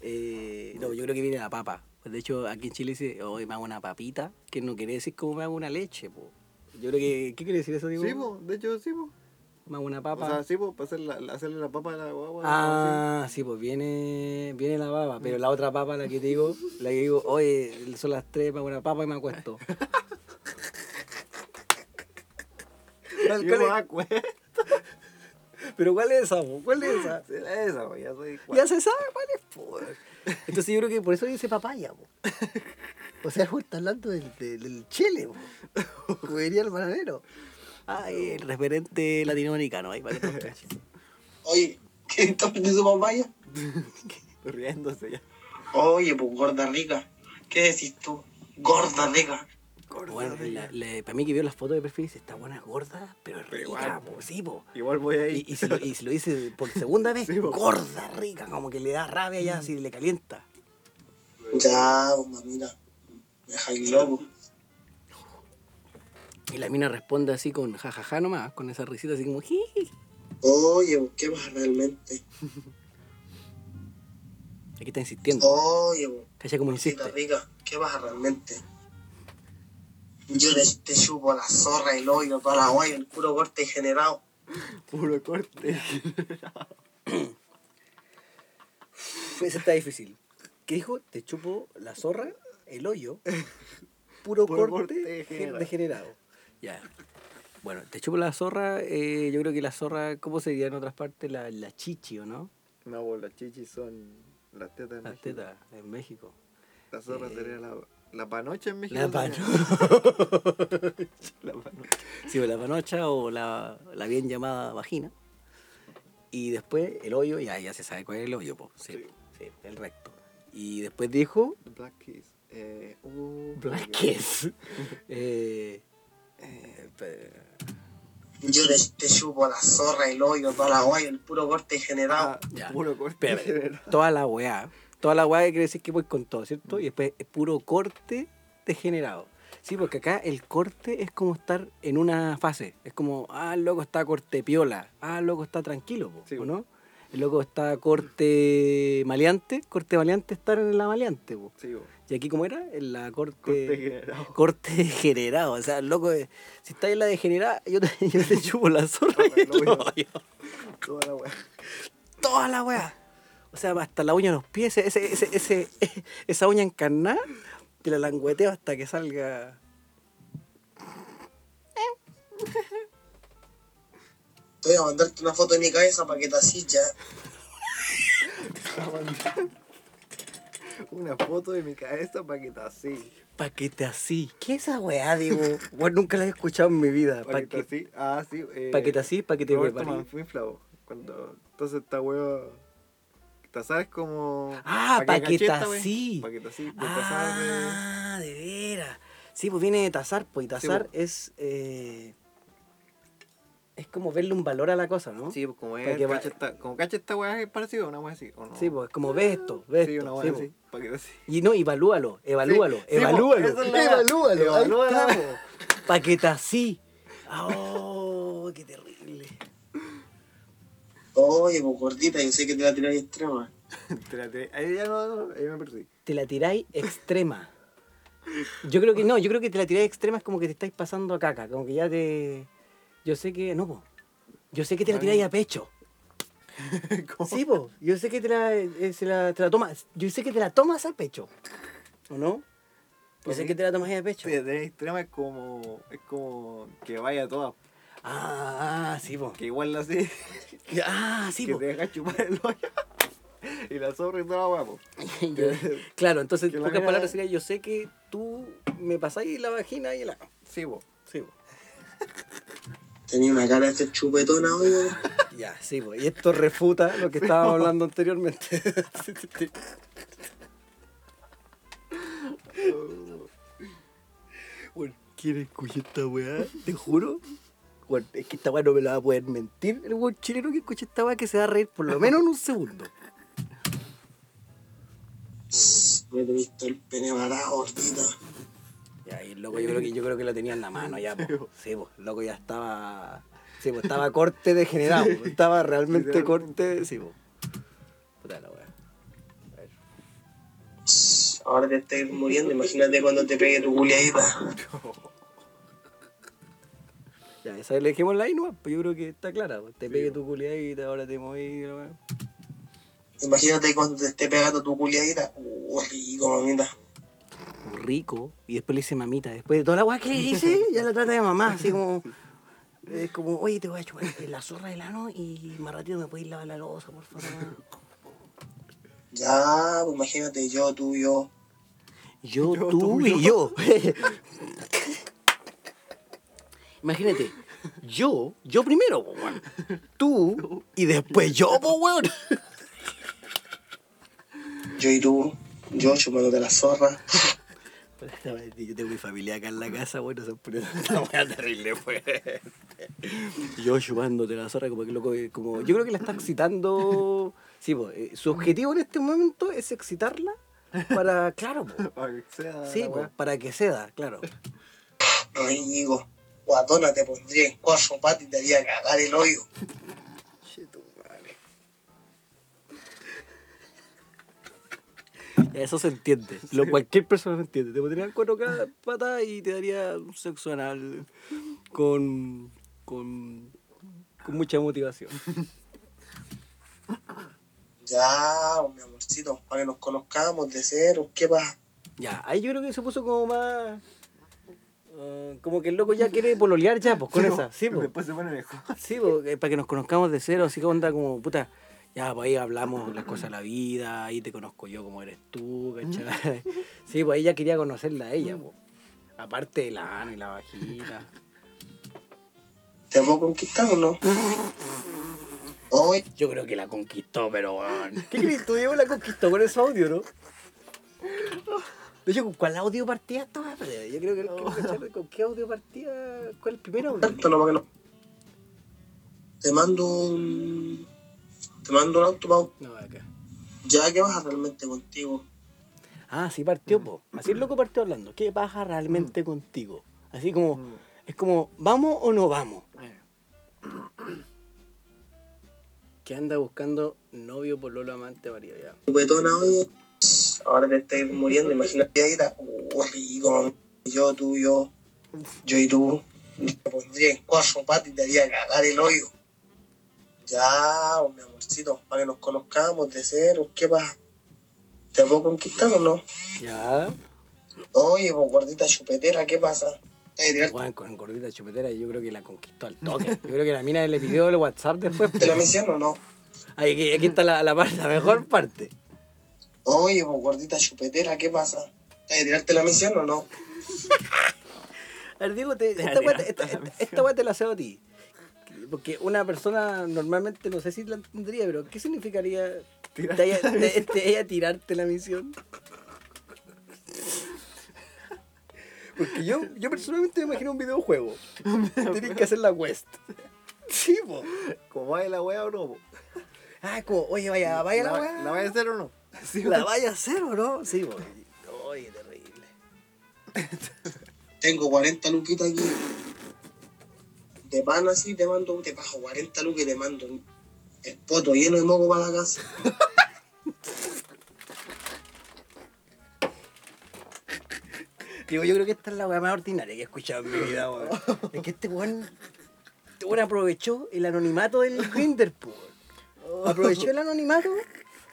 Eh, no, yo creo que viene de la papa. Pues, de hecho, aquí en Chile dice, hoy me hago una papita, que no quiere decir como me hago una leche, po. Yo creo que. ¿Qué quiere decir eso, digo? Sí, po. De hecho, sí, po. Hago una O papa. sea, sí, po. Para hacer la- la- hacerle la papa a la guagua. Ah, sí, pues viene, viene la papa, pero la otra papa, la que te digo, la que digo, oye, son las tres, me una papa y me acuesto. ¿Cuál- Yo cuál me es? Pero ¿cuál es esa? po? ¿Cuál es esa? Esa, po. Ya soy Ya se sabe cuál es, po. Entonces yo creo que por eso dice papaya, po. O sea, vos estás hablando del, del, del chile, po. Como diría el bananero. Ay, el referente latinoamericano, ahí para que todos. Oye, ¿querés tomarte tu papaya? riéndose ya. Oye, pues gorda rica. ¿Qué decís tú? Gorda rica. Bueno, la- la- para mí que vio las fotos de perfil dice, esta buena gorda, pero rica, igual, po, sí, po. Igual voy ahí. Y, y, se lo, y lo dice por segunda vez, Sí, gorda, rica, como que le da rabia ya, así le calienta. Ya, pues, mamita. Me dejáis loco. Y la mina responde así con jajaja nomás, con esa risita así como jiji. Oye, ¿qué pasa realmente? Aquí está insistiendo. Oye, como insiste. rica. ¿Qué pasa realmente? Yo te, te chupo la zorra, el hoyo, toda la guay, el puro corte generado. Puro corte. Ese está difícil. ¿Qué dijo? Te chupo la zorra, el hoyo, puro, Puro corte, corte gen- degenerado. degenerado. Ya. Bueno, te chupo la zorra, eh, yo creo que la zorra, ¿cómo sería en otras partes? La, la chichi, ¿o no? No, pues las chichis son. Las tetas en Las México. tetas en México. La zorra Eh, sería la, la panocha en México. La panocha. La panocha. Sí, o la panocha o la, la bien llamada vagina. Y después el hoyo, ya, ya se sabe cuál es el hoyo, po. Sí, Sí. sí, el recto. Y después dijo The Black. Eh, uh, Black. Kiss. eh, eh, Yo te, te chupo la zorra, el hoyo, toda la guay, el puro corte generado. Ah, Ya. puro corte. Toda la weá. Toda la weá quiere decir que voy con todo, ¿cierto? Y después es puro corte degenerado. Sí, porque acá el corte es como estar en una fase. Es como, ah, el loco está corte piola. Ah, el loco está tranquilo, po, Sí, ¿o no? El loco está corte maleante. Corte maleante estar en la maleante, po. Sí. Y aquí, ¿cómo era? En la corte... corte generado. corte degenerado. O sea, el loco, de- si está en la degenerada, yo te, yo te chupo la zorra y Lo. Toda la weá. Toda la weá. O sea, hasta la uña de los pies, ese, ese, ese, esa uña encarnada, te la langueteo hasta que salga. Voy a mandarte una foto de mi cabeza para que te así ya. Una foto de mi cabeza para que te así. Paquete así. ¿Qué es esa weá, digo? Bueno, nunca la he escuchado en mi vida. Para que te así. Ah, sí. Eh, paquete así, paquete Roberto preparado. Manfinfla, bo. Cuando. Entonces esta weá. Tazar es como. Ah, pa' que wey. así. Paquete así. De tazar de. Ah, de veras. Sí, pues viene de tazar, pues y tazar po. es. eh, es como verle un valor a la cosa, ¿no? Sí, pues como es. que cacha esta- Como cacha esta weá es parecido a una weá así. ¿o no? Sí, pues es como ves esto, ves Sí, esto. una sí, weá pues. así. Así. Y no, evalúalo, evalúalo, Sí, sí, evalúalo. esa es la- evalúalo, evalúalo. ahí está, po. Paquete así. Oh, qué terrible. Oye, pues gordita, yo sé que te la tiráis extrema. Te la tiré. Ahí ya no, no, ahí me perdí. Te la tiráis extrema. Yo creo que no, yo creo que te la tiráis extrema es como que te estáis pasando a caca, como que ya te. Yo sé que. No, po. Yo sé que te la tiráis a pecho. ¿Cómo? Sí, po. Yo sé que te la, eh, se la, te la tomas. Yo sé que te la tomas a pecho. ¿O no? Yo sé que te la tomas a pecho. De extrema es como. Es como que vaya toda. Ah, sí, po. Que igual la así. Ah, sí, que po. te deja chupar el hoyo. y la zorra y toda la weá, po. Yo- claro, entonces, en la pocas palabras sería, yo sé que tú me pasáis la vagina y la... Sí, po. Sí, po. Tenía una cara de ser chupetona, oye. Ya, sí, po. Y esto refuta lo que estábamos hablando anteriormente. bueno, ¿quién escucha esta weá? Te juro. Bueno, es que esta weá no me la va a poder mentir. El weón chileno que escucha esta weá que se va a reír por lo menos en un segundo. Me he visto el pene varado, gordita. Ya, y el loco yo creo que yo creo que lo tenía en la mano ya, po. Sí, po. El loco ya estaba. Sí, pues estaba corte degenerado. po. Estaba realmente Literalmente. corte. Sí, po. Puta la weá. A ver. Ahora te estoy muriendo, imagínate cuando te pegue tu culiadita. Ya, esa le dejémosla ahí nomás, pues yo creo que está clara. po. Te pegue tu culiadita, ahora te moví. la. Imagínate cuando te esté pegando tu culiadita. Uh, rico, mamita. Rico. Y después le dice mamita. Después de toda la weá que le dice, ya la trata de mamá. Así como. Es como, oye, te voy a chupar la zorra del ano y más ratito me puedes lavar la losa, por favor. Ya, pues imagínate yo, tú, yo. Yo, Yo, tú, tú, y yo. Imagínate, yo, yo primero, po, weón. Tú y después yo, po, weón. Yo y tú. Yo chupándote la zorra. Yo tengo mi familia acá en la casa, bueno, una weá terrible fuerte. Yo chupándote la zorra, como que loco, eh, como, yo creo que la está excitando. Sí, po, eh, su objetivo en este momento es excitarla para, claro, po. Para que sea Sí, weá. para que ceda, claro. Ay, digo, guatona te pondría en cuatro patas y te haría cagar el hoyo. Eso se entiende. Lo, cualquier persona lo entiende. Te pondrían cuatro patas y te daría un sexo anal con, con, con mucha motivación. Ya, pues, mi amorcito, para que nos conozcamos de cero. ¿Qué pasa? Ya, ahí yo creo que se puso como más... ah, como que el loco ya quiere pololear ya, pues, con esa. Sí, pues. Después se pone mejor. Sí, pues, para que nos conozcamos de cero, así que onda como, puta, Ya, pues ahí hablamos las cosas de la vida, ahí te conozco yo como eres tú, ¿cachai? Sí, pues ella quería conocerla a ella, pues. Aparte de la ano y la vagina. ¿Te puedo conquistar o no? Hoy, Yo creo que la conquistó, pero weón. ¿Qué crees tú, Diego? La conquistó con ese audio, ¿no? De hecho, ¿con cuál audio partía? Pero Yo creo que cachar con qué audio partía. ¿Cuál es el primer audio? tanto nomás que no. Te mando un. Te mando un auto, Pau. No, acá. Ya que vas realmente contigo. Ah, sí partió, po. Así el loco partió hablando. ¿Qué pasa realmente contigo? Así como, es como, ¿vamos o no vamos? Que anda buscando novio por Lolo amante marido ya. Chupetona, oye. Ahora te estoy muriendo. Imagínate ahí, está. Uh, rico. Yo, tú, yo. Yo y tú. Te pondría en cuatro patas y te haría cagar el hoyo. Ya, oh, mi amorcito, para que nos conozcamos de cero. ¿Qué pasa? ¿Te puedo conquistar o no? Ya. Oye, pues gordita chupetera, ¿qué pasa? ¿Te Juan con gordita chupetera yo creo que la conquistó al toque. Yo creo que la mina le pidió el WhatsApp después. de la misión o no? Ahí, aquí, aquí está la, la, parte- la mejor parte. Oye, pues gordita chupetera, ¿qué pasa? ¿Te tirarte la misión o no? A ver, Diego, te- esta weá te- esta- esta- esta weá te la hago a ti. Porque una persona normalmente, no sé si la entendería, pero ¿qué significaría Tirarte de ella, la de- misión. de ella tirarte la misión? Porque yo, yo personalmente me imagino un videojuego. Tienes que hacer la quest. Sí, po. ¿Cómo va la wea o no? po? Ah, como, oye, vaya, vaya la, ¿La, weá. ¿La vaya a hacer o no? Sí, ¿La vaya a hacer o no? Sí, po. Oye, terrible. Tengo 40 luquitas aquí. De pan así te mando, te bajo 40 lucas y te mando el poto lleno de moco para la casa. Digo, yo creo que esta es la weá más ordinaria que he escuchado en mi vida, weón. Es que este weón, este aprovechó el anonimato del Grinder. Aprovechó el anonimato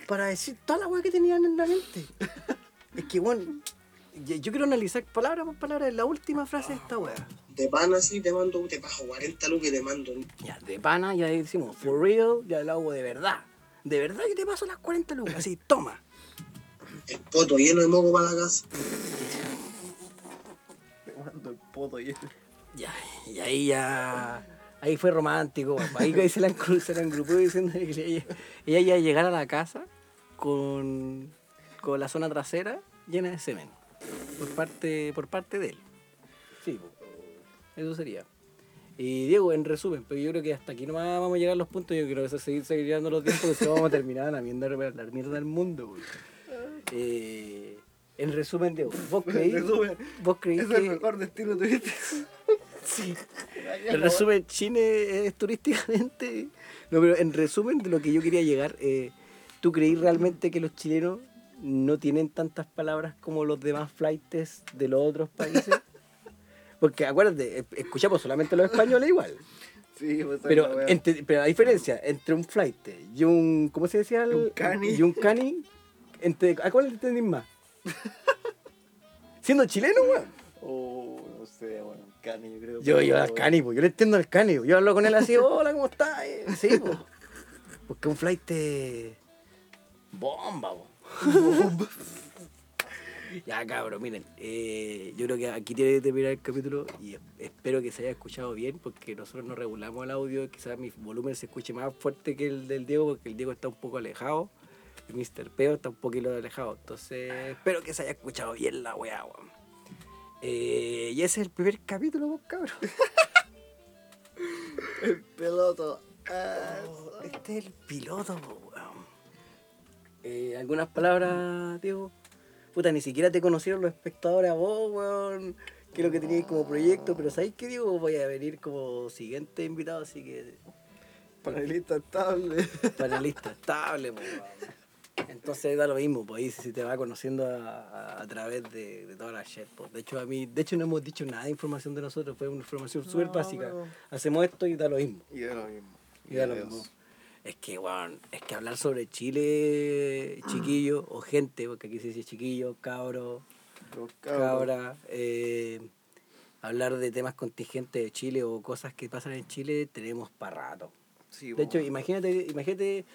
para decir toda la weá que tenían en la mente. Es que, weón, yo quiero analizar palabra por palabra la última frase de esta weá. De pan así te mando, te bajo 40 lucas y te mando Ya, de pana, ya decimos, for real, ya lo hago de verdad. De verdad yo te paso las 40 lucas, así, toma. el poto lleno de moco para la casa. Te mando el poto y Ya, y ahí ya. Ahí fue romántico, guapo. Ahí, ahí se la, se la engrupó diciendo que ella, ella iba a llegar a la casa con, con la zona trasera llena de semen. Por parte, por parte de él. Sí, po. Eso sería. Y Diego, en resumen, pero yo creo que hasta aquí nomás vamos a llegar a los puntos. Yo creo que eso seguir, seguir llegando los tiempos, porque si vamos a terminar la mierda, la mierda del mundo. Eh, en resumen, Diego, vos creí, resumen, vos creí Es que... el mejor destino turístico. Sí. En resumen, Chile es turísticamente. No, pero en resumen de lo que yo quería llegar, eh, ¿tú creí realmente que los chilenos no tienen tantas palabras como los demás flightes de los otros países? Porque acuérdate, eh, escuchamos solamente los españoles igual. Sí, pues Pero, entre- pero la diferencia entre un flight y un. ¿Cómo se decía? El- Un cani. Y un cani. Entre, ¿A cuál entendís más? Siendo chileno, weón. Oh, no sé, bueno, Cani, yo creo. Yo, yo al cani, pues, yo le entiendo al cani, pues. yo hablo con él así, hola, ¿cómo estás? Sí, pues. Porque un flight bomba, pues. Ya, cabrón, miren, eh, yo creo que aquí tiene que terminar el capítulo y es- espero que se haya escuchado bien porque nosotros no regulamos el audio, quizás mi volumen se escuche más fuerte que el del Diego porque el Diego está un poco alejado y Mr. Peo está un poquito alejado, entonces espero que se haya escuchado bien la weá, weón. Eh, y ese es el primer capítulo, pues, cabrón. Peloto. Ah, Oh, este es el piloto, weón. Eh, ¿Algunas palabras, Diego? Puta, ni siquiera te conocieron los espectadores a vos, weón. Que es lo que teníais como proyecto, pero ¿sabéis qué, Diego? Voy a venir como siguiente invitado, así que Panelista estable. panelista estable, weón. Entonces da lo mismo, pues ahí si te va conociendo a, a- a través de, de toda la shit. pues. De hecho, a mí, de hecho no hemos dicho nada de información de nosotros, fue una información súper No, básica. pero- Hacemos esto y da lo mismo. Y de lo mismo. Y da lo mismo. Es que, weón, es que hablar sobre Chile, chiquillo, o gente, porque aquí se dice chiquillo, cabro, cabra, eh, hablar de temas contingentes de Chile o cosas que pasan en Chile, tenemos para rato. Sí, De hecho, imagínate, imagínate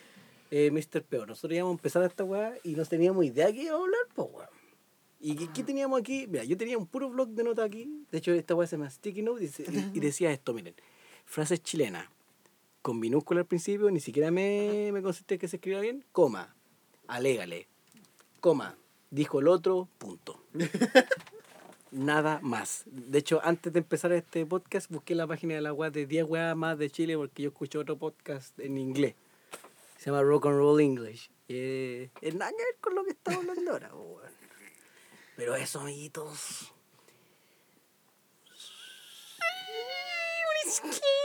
eh, Mr. Peo. Nosotros íbamos a empezar esta weá y no teníamos idea que iba a hablar, pues weón. ¿Y qué, qué teníamos aquí? Mira, yo tenía un puro blog de notas aquí. De hecho, esta weá se llama Sticky Note y- y decía esto, miren. Frases chilenas. Con minúscula al principio, ni siquiera me, me consiste que se escriba bien. Coma. Alégale. Coma. Dijo el otro, punto. Nada más. De hecho, antes de empezar este podcast, busqué la página de la web de 10 weas más de Chile porque yo escuché otro podcast en inglés. Se llama Rock and Roll English. Eh, es nada que ver con lo que estamos hablando ahora. Pero eso, amiguitos.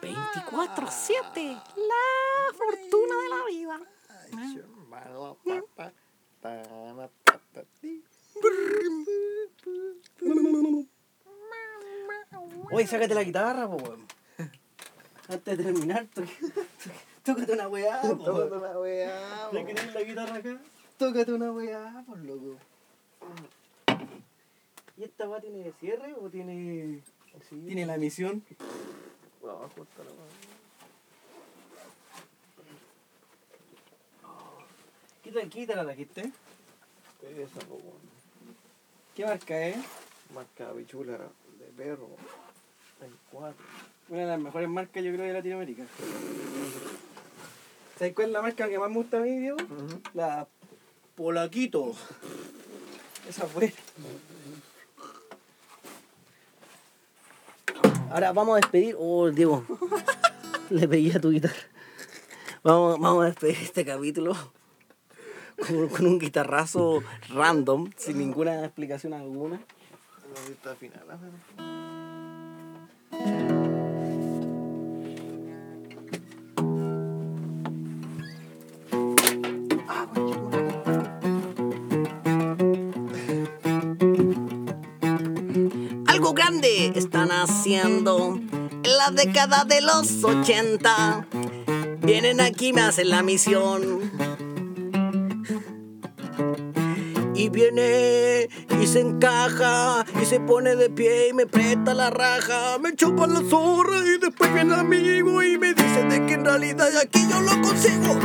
24-7, la fortuna de la vida. Oye, sácate la guitarra, po, weón. Antes de terminar, tócate una weá, po, Tócate una weá, tienes la guitarra acá, tócate una weá, por loco. ¿Y esta weá tiene cierre o tiene. Tiene la misión? Vamos, justo la weá. ¿Qué, qué guitarra trajiste? Esa, po. ¿Qué marca es? Marca bichula de perro. Hay cuatro. Una de las mejores marcas, yo creo, de Latinoamérica. ¿Sabes cuál es la marca que más me gusta a mí, Diego? La Polaquito. Esa fue. Ahora vamos a despedir. Oh, Diego. Le pegué a tu guitarra. Vamos, vamos a despedir este capítulo con, con un guitarrazo random, sin ninguna explicación alguna. Está final, Grande están haciendo en la década de los 80. Vienen aquí, me hacen la misión. Y viene y se encaja y se pone de pie y me presta la raja. Me chupa la zorra y después viene amigo y me dice de que en realidad aquí yo lo consigo.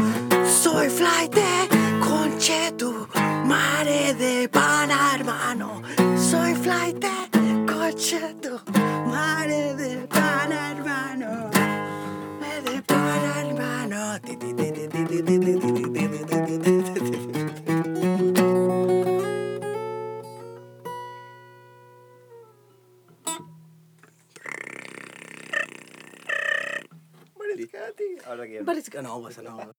Soy flight conchetu, mare de pana, hermano. Soy flight Guachato, madre de pana hermano, madre de pana hermano. Parece que no, pasa no.